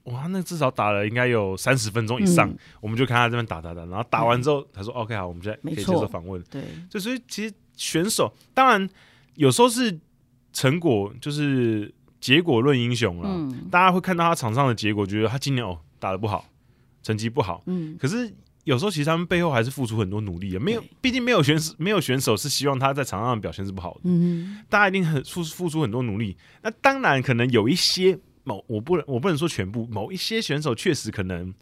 哇，那至少打了应该有三十分钟以上，嗯、我们就看他这边打打打，然后打完之后，他说、嗯、：“OK，好，我们现在可以接受访问。”对，就所以其实选手当然有时候是成果，就是结果论英雄了。嗯、大家会看到他场上的结果，觉得他今年哦打得不好，成绩不好。嗯，可是有时候其实他们背后还是付出很多努力的。没有，毕竟没有选手，没有选手是希望他在场上的表现是不好的。嗯，大家一定很付付出很多努力。那当然可能有一些。某我不能我不能说全部，某一些选手确实可能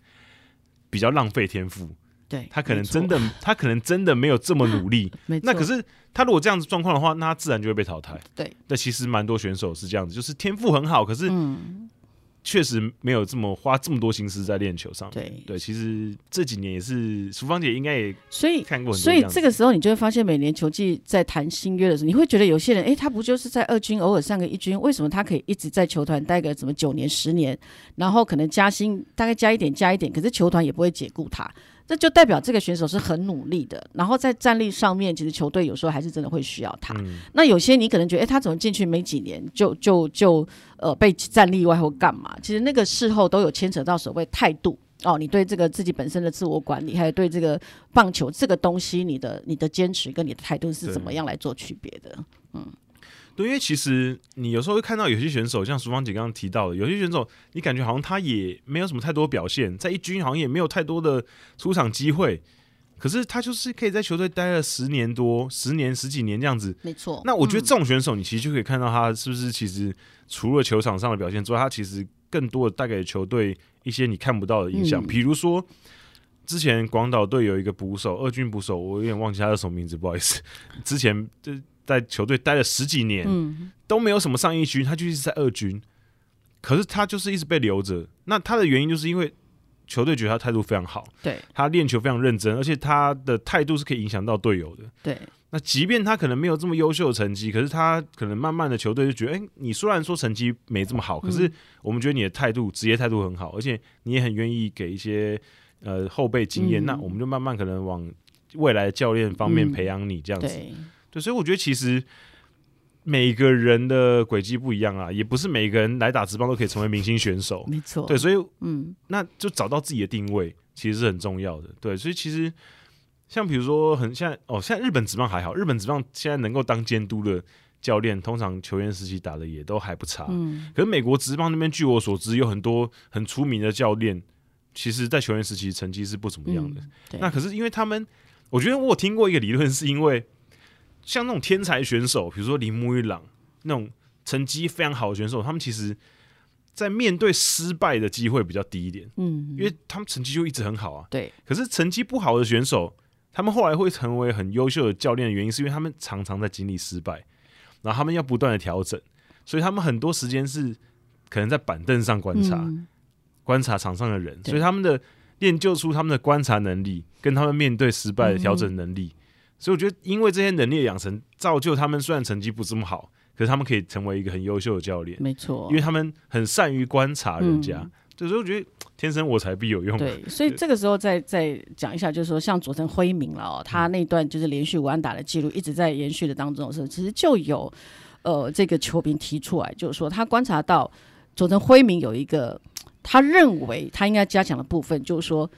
比较浪费天赋，对他可能真的他可能真的没有这么努力，那可是他如果这样子状况的话，那他自然就会被淘汰。对，那其实蛮多选手是这样子，就是天赋很好，可是嗯。确实没有这么花这么多心思在练球上面。对对，其实这几年也是，淑芳姐应该也所以看过很多。所以这个时候你就会发现，每年球季在谈新约的时候，你会觉得有些人，哎，他不就是在二军偶尔上个一军，为什么他可以一直在球团待个什么九年、十年，然后可能加薪大概加一点加一点，可是球团也不会解雇他。这就代表这个选手是很努力的，然后在战力上面，其实球队有时候还是真的会需要他。嗯、那有些你可能觉得，哎，他怎么进去没几年就就就呃被战力外或干嘛？其实那个事后都有牵扯到所谓态度哦，你对这个自己本身的自我管理，还有对这个棒球这个东西，你的你的坚持跟你的态度是怎么样来做区别的？嗯。对，因为其实你有时候会看到有些选手，像淑芳姐刚刚提到的，有些选手你感觉好像他也没有什么太多表现，在一军好像也没有太多的出场机会，可是他就是可以在球队待了十年多、十年、十几年这样子。没错。那我觉得这种选手，你其实就可以看到他是不是其实除了球场上的表现之外，他其实更多的带给球队一些你看不到的影响。嗯、比如说，之前广岛队有一个捕手，二军捕手，我有点忘记他叫什么名字，不好意思。之前就。在球队待了十几年，嗯、都没有什么上一军，他就一直在二军。可是他就是一直被留着。那他的原因就是因为球队觉得他态度非常好，对，他练球非常认真，而且他的态度是可以影响到队友的。对，那即便他可能没有这么优秀的成绩，可是他可能慢慢的球队就觉得，哎、欸，你虽然说成绩没这么好，可是我们觉得你的态度、职业态度很好，而且你也很愿意给一些呃后辈经验，嗯、那我们就慢慢可能往未来的教练方面培养你这样子。嗯对，所以我觉得其实每个人的轨迹不一样啊，也不是每个人来打职棒都可以成为明星选手。没错，对，所以嗯，那就找到自己的定位，其实是很重要的。对，所以其实像比如说很现在哦，现在日本职棒还好，日本职棒现在能够当监督的教练，通常球员时期打的也都还不差。嗯，可是美国职棒那边，据我所知，有很多很出名的教练，其实在球员时期成绩是不怎么样的。嗯，那可是因为他们，我觉得我有听过一个理论，是因为。像那种天才选手，比如说铃木一朗那种成绩非常好的选手，他们其实，在面对失败的机会比较低一点，嗯，因为他们成绩就一直很好啊。对。可是成绩不好的选手，他们后来会成为很优秀的教练的原因，是因为他们常常在经历失败，然后他们要不断的调整，所以他们很多时间是可能在板凳上观察，嗯、观察场上的人，所以他们的练就出他们的观察能力，跟他们面对失败的调整能力。嗯所以我觉得，因为这些能力的养成，造就他们虽然成绩不这么好，可是他们可以成为一个很优秀的教练。没错，因为他们很善于观察人家。嗯、所以我觉得天生我材必有用。对，所以这个时候再再讲一下，就是说像佐藤辉明了哦，他那段就是连续五安打的记录一直在延续的当中的时候，其实就有呃这个球评提出来，就是说他观察到佐藤辉明有一个他认为他应该加强的部分，就是说。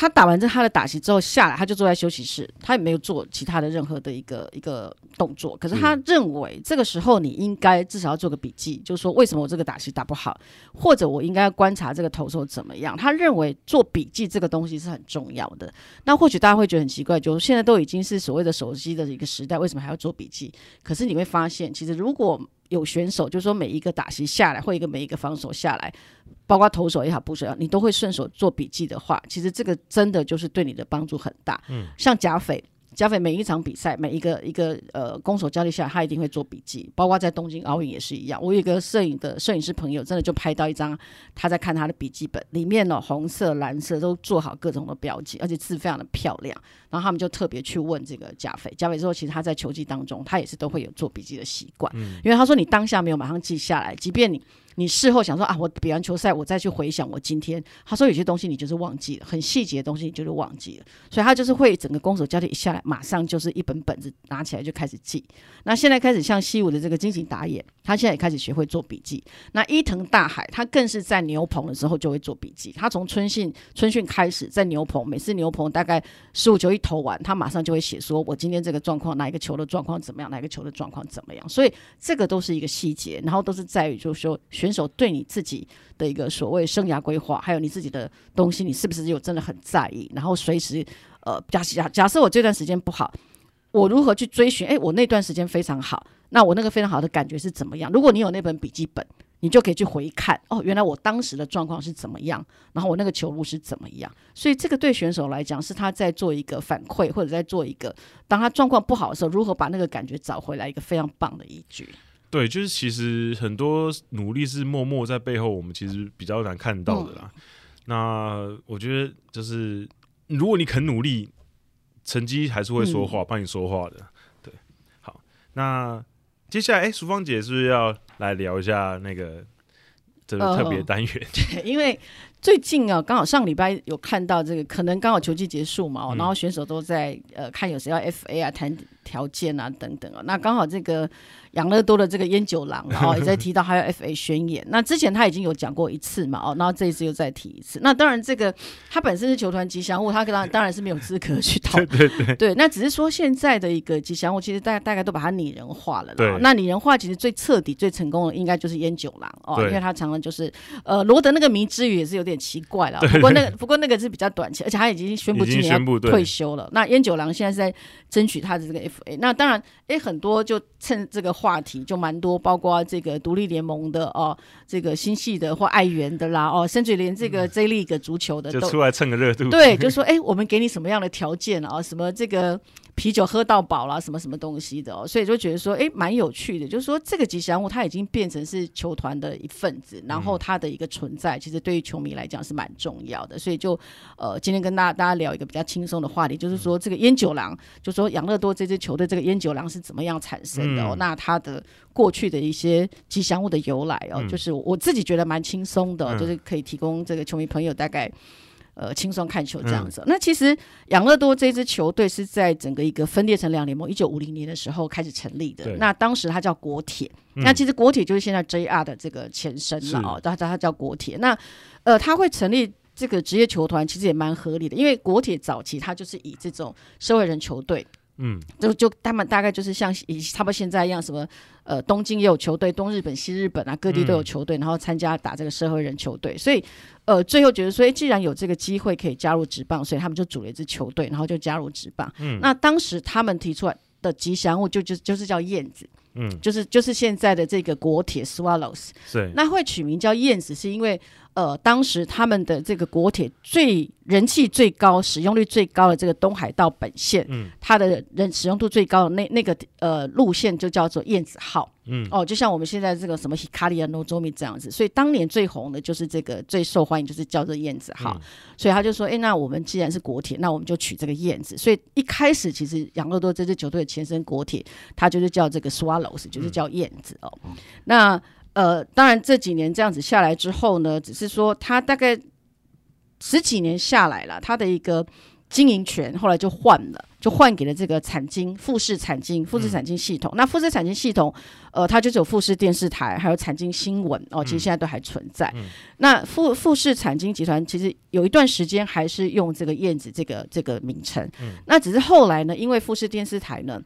他打完这他的打席之后下来，他就坐在休息室，他也没有做其他的任何的一个一个动作。可是他认为这个时候你应该至少要做个笔记，就是说为什么我这个打席打不好，或者我应该观察这个投手怎么样。他认为做笔记这个东西是很重要的。那或许大家会觉得很奇怪，就是现在都已经是所谓的手机的一个时代，为什么还要做笔记？可是你会发现，其实如果有选手，就是说每一个打席下来，或一个每一个防守下来，包括投手也好，捕手也好，你都会顺手做笔记的话，其实这个真的就是对你的帮助很大。嗯，像贾斐，加菲每一场比赛，每一个一个呃攻守交替下来，他一定会做笔记，包括在东京奥运也是一样。我有一个摄影的摄影师朋友，真的就拍到一张他在看他的笔记本，里面呢红色、蓝色都做好各种的标记，而且字非常的漂亮。然后他们就特别去问这个加菲，加菲说，其实他在球技当中，他也是都会有做笔记的习惯，嗯、因为他说你当下没有马上记下来，即便你。你事后想说啊，我比完球赛，我再去回想我今天。他说有些东西你就是忘记了，很细节的东西你就是忘记了，所以他就是会整个攻守交替一下来，马上就是一本本子拿起来就开始记。那现在开始像西武的这个金井打野，他现在也开始学会做笔记。那伊藤大海他更是在牛棚的时候就会做笔记。他从春训春训开始在牛棚，每次牛棚大概十五球一投完，他马上就会写说我今天这个状况，哪一个球的状况怎么样，哪一个球的状况怎么样。所以这个都是一个细节，然后都是在于就是说。选手对你自己的一个所谓生涯规划，还有你自己的东西，你是不是有真的很在意？然后随时，呃，假假假设我这段时间不好，我如何去追寻？诶，我那段时间非常好，那我那个非常好的感觉是怎么样？如果你有那本笔记本，你就可以去回看哦，原来我当时的状况是怎么样，然后我那个球路是怎么样。所以这个对选手来讲，是他在做一个反馈，或者在做一个当他状况不好的时候，如何把那个感觉找回来，一个非常棒的依据。对，就是其实很多努力是默默在背后，我们其实比较难看到的啦。嗯、那我觉得就是，如果你肯努力，成绩还是会说话，帮、嗯、你说话的。对，好，那接下来，哎，淑芳姐是不是要来聊一下那个这个特别单元？呃、对，因为最近啊，刚好上礼拜有看到这个，可能刚好球季结束嘛，嗯、然后选手都在呃看有谁要 FA 啊，谈条件啊等等啊，那刚好这个。养乐多的这个烟酒郎然后，也在提到还有 FA 宣言。那之前他已经有讲过一次嘛，哦，然后这一次又再提一次。那当然，这个他本身是球团吉祥物，他当然当然是没有资格去讨论。对对对，对。那只是说现在的一个吉祥物，其实大大概都把它拟人化了。对。那拟人化其实最彻底、最成功的，应该就是烟酒郎哦，因为他常常就是呃，罗德那个迷之语也是有点奇怪了。不过那个不过那个是比较短期，而且他已经宣布今年要退休了。那烟酒郎现在是在争取他的这个 FA。那当然，哎，很多就趁这个话题就蛮多，包括这个独立联盟的哦，这个新系的或爱媛的啦哦，甚至连这个 J League 足球的都就出来蹭个热度。对，就说哎，我们给你什么样的条件啊？什么这个。啤酒喝到饱啦，什么什么东西的哦，所以就觉得说，哎，蛮有趣的。就是说，这个吉祥物它已经变成是球团的一份子，然后它的一个存在，其实对于球迷来讲是蛮重要的。所以就呃，今天跟大家大家聊一个比较轻松的话题，就是说这个烟酒郎，就说养乐多这支球队这个烟酒郎是怎么样产生的哦？那它的过去的一些吉祥物的由来哦，就是我自己觉得蛮轻松的，就是可以提供这个球迷朋友大概。呃，轻松看球这样子。嗯、那其实养乐多这支球队是在整个一个分裂成两联盟，一九五零年的时候开始成立的。那当时它叫国铁，嗯、那其实国铁就是现在 JR 的这个前身了哦，大家它叫国铁。那呃，它会成立这个职业球团，其实也蛮合理的，因为国铁早期它就是以这种社会人球队。嗯，就就他们大概就是像以差不多现在一样，什么呃东京也有球队，东日本、西日本啊，各地都有球队，嗯、然后参加打这个社会人球队，所以呃最后觉得说，哎，既然有这个机会可以加入职棒，所以他们就组了一支球队，然后就加入职棒。嗯，那当时他们提出来的吉祥物就就就是叫燕子，嗯，就是就是现在的这个国铁 Swallows，对，那会取名叫燕子是因为。呃，当时他们的这个国铁最人气最高、使用率最高的这个东海道本线，嗯，它的人使用度最高的那那个呃路线就叫做燕子号，嗯，哦，就像我们现在这个什么 Hikari 啊、Nozomi 这样子，所以当年最红的就是这个最受欢迎就是叫做燕子号，嗯、所以他就说，哎，那我们既然是国铁，那我们就取这个燕子，所以一开始其实养乐多这支球队的前身国铁，它就是叫这个 Swallows，就是叫燕子哦，嗯、那。呃，当然这几年这样子下来之后呢，只是说他大概十几年下来了，他的一个经营权后来就换了，就换给了这个产经富士产经富士产经系统。嗯、那富士产经系统，呃，它就是有富士电视台，还有产经新闻哦，其实现在都还存在。那富富士产经集团其实有一段时间还是用这个燕子这个这个名称，嗯、那只是后来呢，因为富士电视台呢。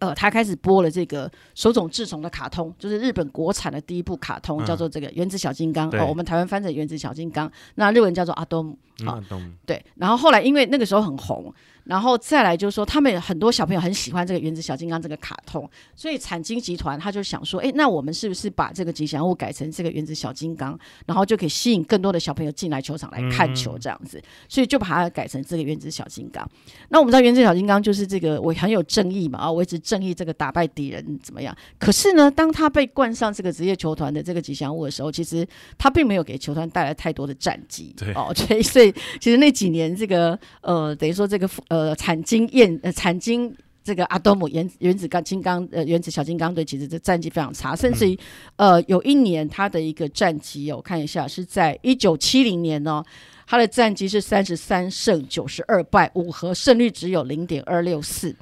呃，他开始播了这个手冢治虫的卡通，就是日本国产的第一部卡通，嗯、叫做这个《原子小金刚》哦。我们台湾翻成《原子小金刚》，那日文叫做阿东啊。嗯、对，然后后来因为那个时候很红，然后再来就是说，他们很多小朋友很喜欢这个原子小金刚这个卡通，所以产经集团他就想说，哎，那我们是不是把这个吉祥物改成这个原子小金刚，然后就可以吸引更多的小朋友进来球场来看球这样子，嗯、所以就把它改成这个原子小金刚。那我们知道原子小金刚就是这个我很有正义嘛，啊，维持正义，这个打败敌人怎么样？可是呢，当他被冠上这个职业球团的这个吉祥物的时候，其实他并没有给球团带来太多的战绩。对哦，所以所以其实那几年这个呃，等于说这个呃产经验呃产经这个阿多姆原原子钢金刚呃原子小金刚队，其实这战绩非常差，甚至于呃有一年他的一个战绩，我看一下是在一九七零年呢，他的战绩是三十三胜九十二败五和，胜率只有零点二六四，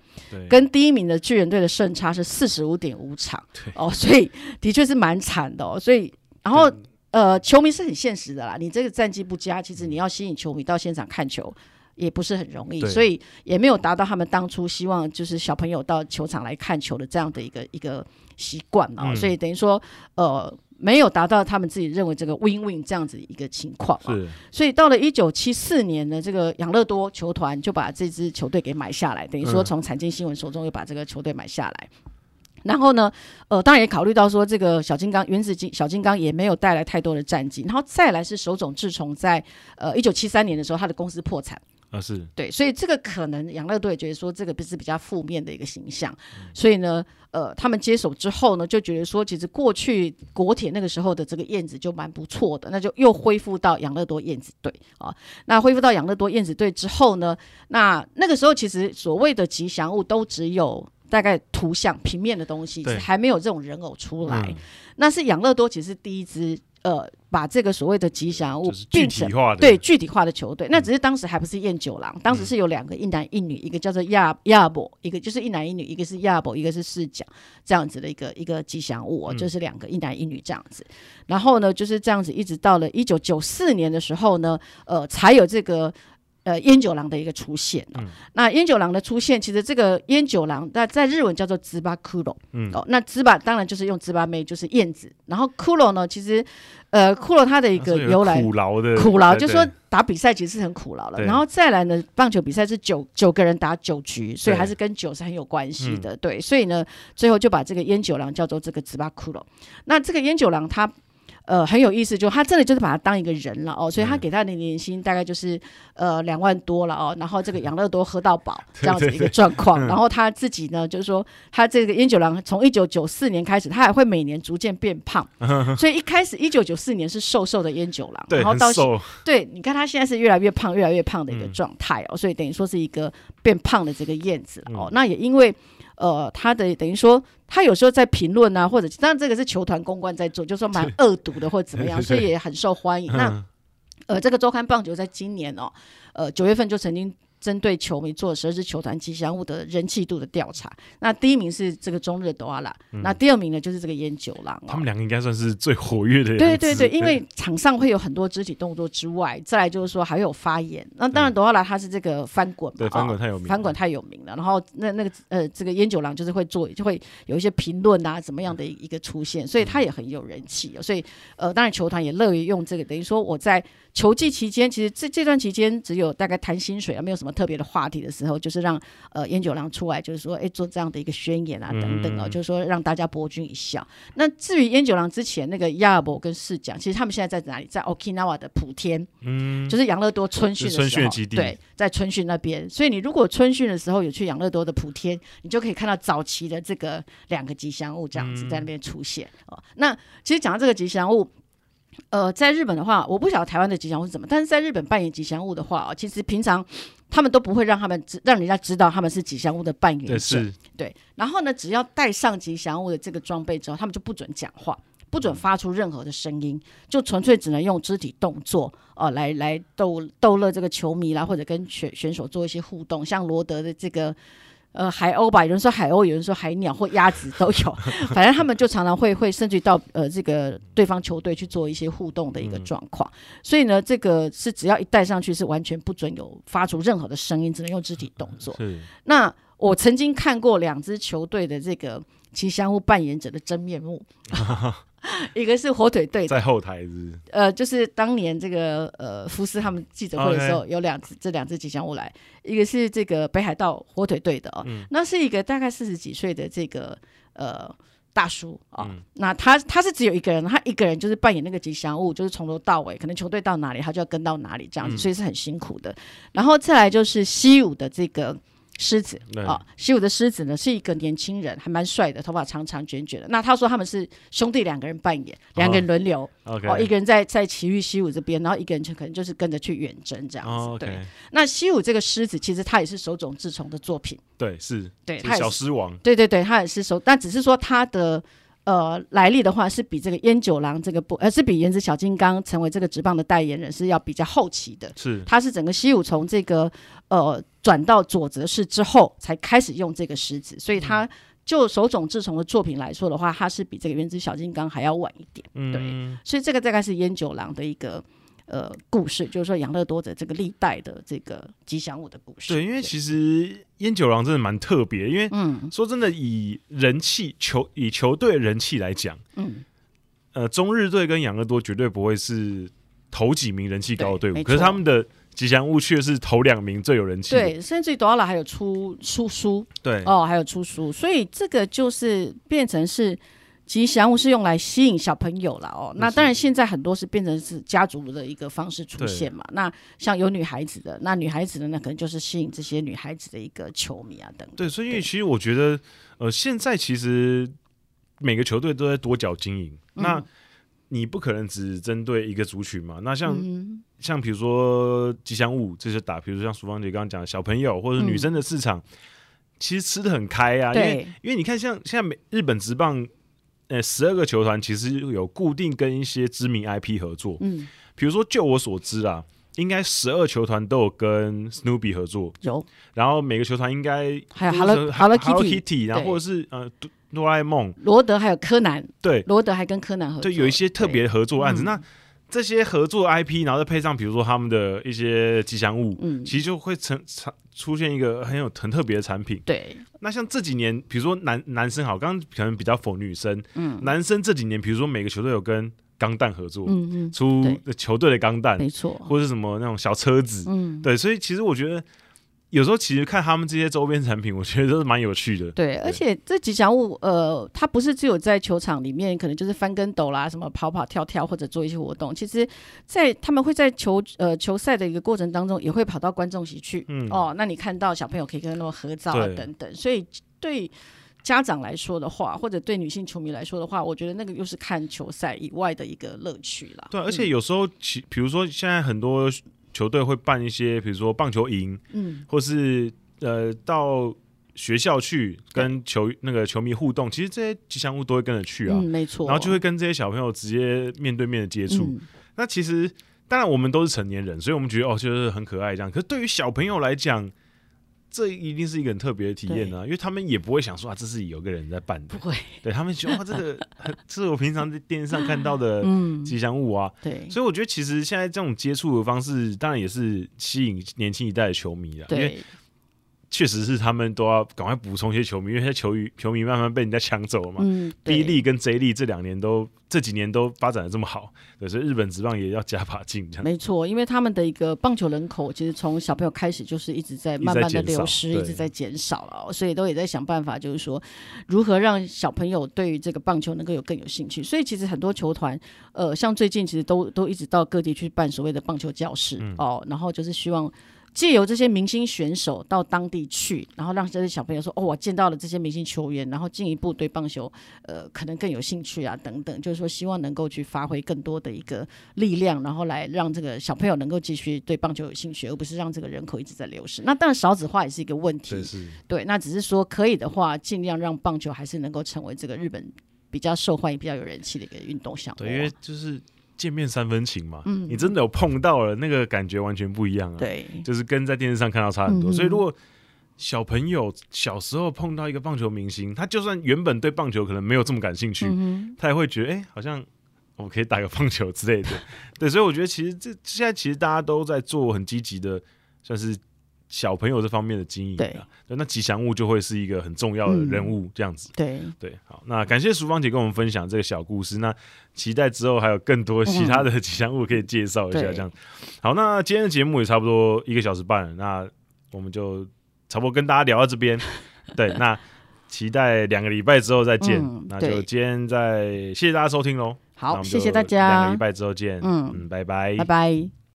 跟第一名的巨人队的胜差是四十五点五场，哦，所以的确是蛮惨的哦，所以然后。呃，球迷是很现实的啦。你这个战绩不佳，其实你要吸引球迷到现场看球也不是很容易，所以也没有达到他们当初希望，就是小朋友到球场来看球的这样的一个一个习惯啊。所以等于说，呃，没有达到他们自己认为这个 win win 这样子一个情况啊。所以到了一九七四年呢，这个养乐多球团就把这支球队给买下来，等于说从产经新闻手中又把这个球队买下来。然后呢，呃，当然也考虑到说，这个小金刚原子金小金刚也没有带来太多的战绩。然后再来是手冢治虫在呃一九七三年的时候，他的公司破产啊，是对，所以这个可能养乐多也觉得说这个不是比较负面的一个形象，嗯、所以呢，呃，他们接手之后呢，就觉得说，其实过去国铁那个时候的这个燕子就蛮不错的，那就又恢复到养乐多燕子队啊。那恢复到养乐多燕子队之后呢，那那个时候其实所谓的吉祥物都只有。大概图像平面的东西还没有这种人偶出来，嗯、那是养乐多其实第一支呃把这个所谓的吉祥物变成对具体化的球队，嗯、那只是当时还不是燕九郎，当时是有两个一男一女，一个叫做亚亚伯，一个就是一男一女，一个是亚伯，一个是四角这样子的一个一个吉祥物，就是两个一男一女这样子。然后呢就是这样子，一直到了一九九四年的时候呢，呃才有这个。呃，烟酒郎的一个出现，哦。嗯、那烟酒郎的出现，其实这个烟酒郎，那在日文叫做直巴骷髅，嗯，哦，那直巴当然就是用直巴妹，就是燕子，然后骷髅呢，其实，呃，骷髅它的一个由来，苦劳的，苦劳，就是说打比赛其实是很苦劳了，然后再来呢，棒球比赛是九九个人打九局，所以还是跟酒是很有关系的，对，对，所以呢，最后就把这个烟酒郎叫做这个直巴骷髅，那这个烟酒郎他。呃，很有意思，就他真的就是把他当一个人了哦，所以他给他的年薪大概就是呃两万多了哦，然后这个养乐多喝到饱 这样子一个状况，然后他自己呢，就是说他这个烟酒郎从一九九四年开始，他还会每年逐渐变胖，所以一开始一九九四年是瘦瘦的烟酒郎，然后到对，你看他现在是越来越胖，越来越胖的一个状态哦，所以等于说是一个变胖的这个燕子哦，那也因为。呃，他的等于说，他有时候在评论啊，或者当然这个是球团公关在做，就说蛮恶毒的或者怎么样，所以也很受欢迎。那呃，这个周刊棒球在今年哦，呃九月份就曾经。针对球迷做十二支球团吉祥物的人气度的调查，那第一名是这个中日德瓦拉，嗯、那第二名呢就是这个烟酒郎、哦。他们两个应该算是最活跃的人。对对对，因为场上会有很多肢体动作之外，再来就是说还有发言。那当然德瓦拉他是这个翻滚嘛，对翻滚太有名，翻滚太有名了。然后那那个呃这个烟酒郎就是会做，就会有一些评论啊怎么样的一个出现，所以他也很有人气、哦。所以呃当然球团也乐于用这个，等于说我在。球季期间，其实这这段期间只有大概谈薪水啊，没有什么特别的话题的时候，就是让呃烟酒郎出来，就是说，哎，做这样的一个宣言啊，等等哦，嗯、就是说让大家博君一笑。那至于烟酒郎之前那个亚伯跟世讲，其实他们现在在哪里？在 Okinawa 的普天，嗯，就是养乐多春训的时候，春训基地，对，在春训那边。所以你如果春训的时候有去养乐多的普天，你就可以看到早期的这个两个吉祥物这样子在那边出现、嗯、哦。那其实讲到这个吉祥物。呃，在日本的话，我不晓得台湾的吉祥物是什么，但是在日本扮演吉祥物的话啊，其实平常他们都不会让他们知，让人家知道他们是吉祥物的扮演者。是对，然后呢，只要带上吉祥物的这个装备之后，他们就不准讲话，不准发出任何的声音，就纯粹只能用肢体动作哦、呃，来来逗逗乐这个球迷啦，或者跟选选手做一些互动，像罗德的这个。呃，海鸥吧，有人说海鸥，有人说海鸟或鸭子都有，反正他们就常常会会甚至到呃这个对方球队去做一些互动的一个状况，嗯、所以呢，这个是只要一戴上去是完全不准有发出任何的声音，只能用肢体动作。那我曾经看过两支球队的这个其相互扮演者的真面目。一个是火腿队在后台是，呃，就是当年这个呃福斯他们记者会的时候.有两只这两只吉祥物来，一个是这个北海道火腿队的哦，嗯、那是一个大概四十几岁的这个呃大叔啊，哦嗯、那他他是只有一个人，他一个人就是扮演那个吉祥物，就是从头到尾，可能球队到哪里他就要跟到哪里这样子，嗯、所以是很辛苦的。然后再来就是西武的这个。狮子啊，西武的狮子呢是一个年轻人，还蛮帅的，头发长长卷卷的。那他说他们是兄弟两个人扮演，两个人轮流哦，一个人在在奇遇西武这边，然后一个人就可能就是跟着去远征这样子。对，那西武这个狮子其实他也是手冢治虫的作品，对，是，对，他小狮王，对对对，他也是手，但只是说他的。呃，来历的话是比这个烟九郎这个不，呃，是比原子小金刚成为这个职棒的代言人是要比较后期的。是，他是整个西武从这个呃转到佐泽市之后才开始用这个狮子，所以他就手冢治虫的作品来说的话，他是比这个原子小金刚还要晚一点。嗯，对，所以这个大概是烟九郎的一个。呃，故事就是说养乐多的这个历代的这个吉祥物的故事。对，因为其实烟九郎真的蛮特别，因为嗯，说真的，以人气球以球队人气来讲，嗯，呃，中日队跟养乐多绝对不会是头几名人气高的队伍，可是他们的吉祥物却是头两名最有人气。对，甚至于多拉还有出出书，对哦，还有出书，所以这个就是变成是。吉祥物是用来吸引小朋友了哦，那当然现在很多是变成是家族的一个方式出现嘛。那像有女孩子的，那女孩子的那可能就是吸引这些女孩子的一个球迷啊等等。对，所以其实我觉得，呃，现在其实每个球队都在多角经营，嗯、那你不可能只针对一个族群嘛。那像、嗯、像比如说吉祥物这些打，比如说像淑芳姐刚刚讲的小朋友或者女生的市场，嗯、其实吃的很开啊。对因为因为你看像，像现在美日本职棒。呃，十二个球团其实有固定跟一些知名 IP 合作，嗯，比如说就我所知啊，应该十二球团都有跟 Snoopy 合作，有，然后每个球团应该还有 Hello Hello Kitty，然后或者是呃哆啦 A 梦、罗德还有柯南，对，罗德还跟柯南合作，对，有一些特别合作案子。那这些合作 IP，然后再配上比如说他们的一些吉祥物，嗯，其实就会成产出现一个很有很特别的产品，对。那像这几年，比如说男男生好，刚刚可能比较否女生，嗯，男生这几年，比如说每个球队有跟钢弹合作，嗯嗯，出球队的钢弹，没错，或者什么那种小车子，嗯，对，所以其实我觉得有时候其实看他们这些周边产品，我觉得都是蛮有趣的。对，而且这吉祥物，呃，它不是只有在球场里面，可能就是翻跟斗啦，什么跑跑跳跳或者做一些活动。其实，在他们会在球呃球赛的一个过程当中，也会跑到观众席去。嗯，哦，那你看到小朋友可以跟他们合照啊等等。所以对家长来说的话，或者对女性球迷来说的话，我觉得那个又是看球赛以外的一个乐趣了。对，而且有时候，其比如说现在很多。球队会办一些，比如说棒球营，嗯，或是呃到学校去跟球那个球迷互动，其实这些吉祥物都会跟着去啊，嗯，没错，然后就会跟这些小朋友直接面对面的接触。嗯，那其实当然我们都是成年人，所以我们觉得哦，就是很可爱这样。可是对于小朋友来讲，这一定是一个很特别的体验、啊，因为他们也不会想说啊，这是有个人在办的，不会，对他们觉得哇，这个这是我平常在电视上看到的 吉祥物啊，嗯、对，所以我觉得其实现在这种接触的方式，当然也是吸引年轻一代的球迷了，对因为。确实是他们都要赶快补充一些球迷，因为现在球迷球迷慢慢被人家抢走了嘛。嗯，B 力跟 J 力这两年都这几年都发展的这么好，对，所以日本职棒也要加把劲。没错，因为他们的一个棒球人口其实从小朋友开始就是一直在慢慢的流失，一直在减少了，所以都也在想办法，就是说如何让小朋友对于这个棒球能够有更有兴趣。所以其实很多球团，呃，像最近其实都都一直到各地去办所谓的棒球教室、嗯、哦，然后就是希望。借由这些明星选手到当地去，然后让这些小朋友说：“哦，我见到了这些明星球员，然后进一步对棒球，呃，可能更有兴趣啊，等等。”就是说，希望能够去发挥更多的一个力量，然后来让这个小朋友能够继续对棒球有兴趣，而不是让这个人口一直在流失。那当然，少子化也是一个问题。对，那只是说可以的话，尽量让棒球还是能够成为这个日本比较受欢迎、比较有人气的一个运动项目。对，因为就是。见面三分情嘛，嗯，你真的有碰到了，那个感觉完全不一样啊。对，就是跟在电视上看到差很多。嗯、所以如果小朋友小时候碰到一个棒球明星，他就算原本对棒球可能没有这么感兴趣，嗯、他也会觉得，哎、欸，好像我可以打个棒球之类的。对，所以我觉得其实这现在其实大家都在做很积极的，算是小朋友这方面的经营，对，那吉祥物就会是一个很重要的人物，这样子。对对，好，那感谢淑芳姐跟我们分享这个小故事，那期待之后还有更多其他的吉祥物可以介绍一下，这样。好，那今天的节目也差不多一个小时半了，那我们就差不多跟大家聊到这边。对，那期待两个礼拜之后再见。那就今天再谢谢大家收听喽。好，谢谢大家，两个礼拜之后见。嗯嗯，拜拜，拜拜。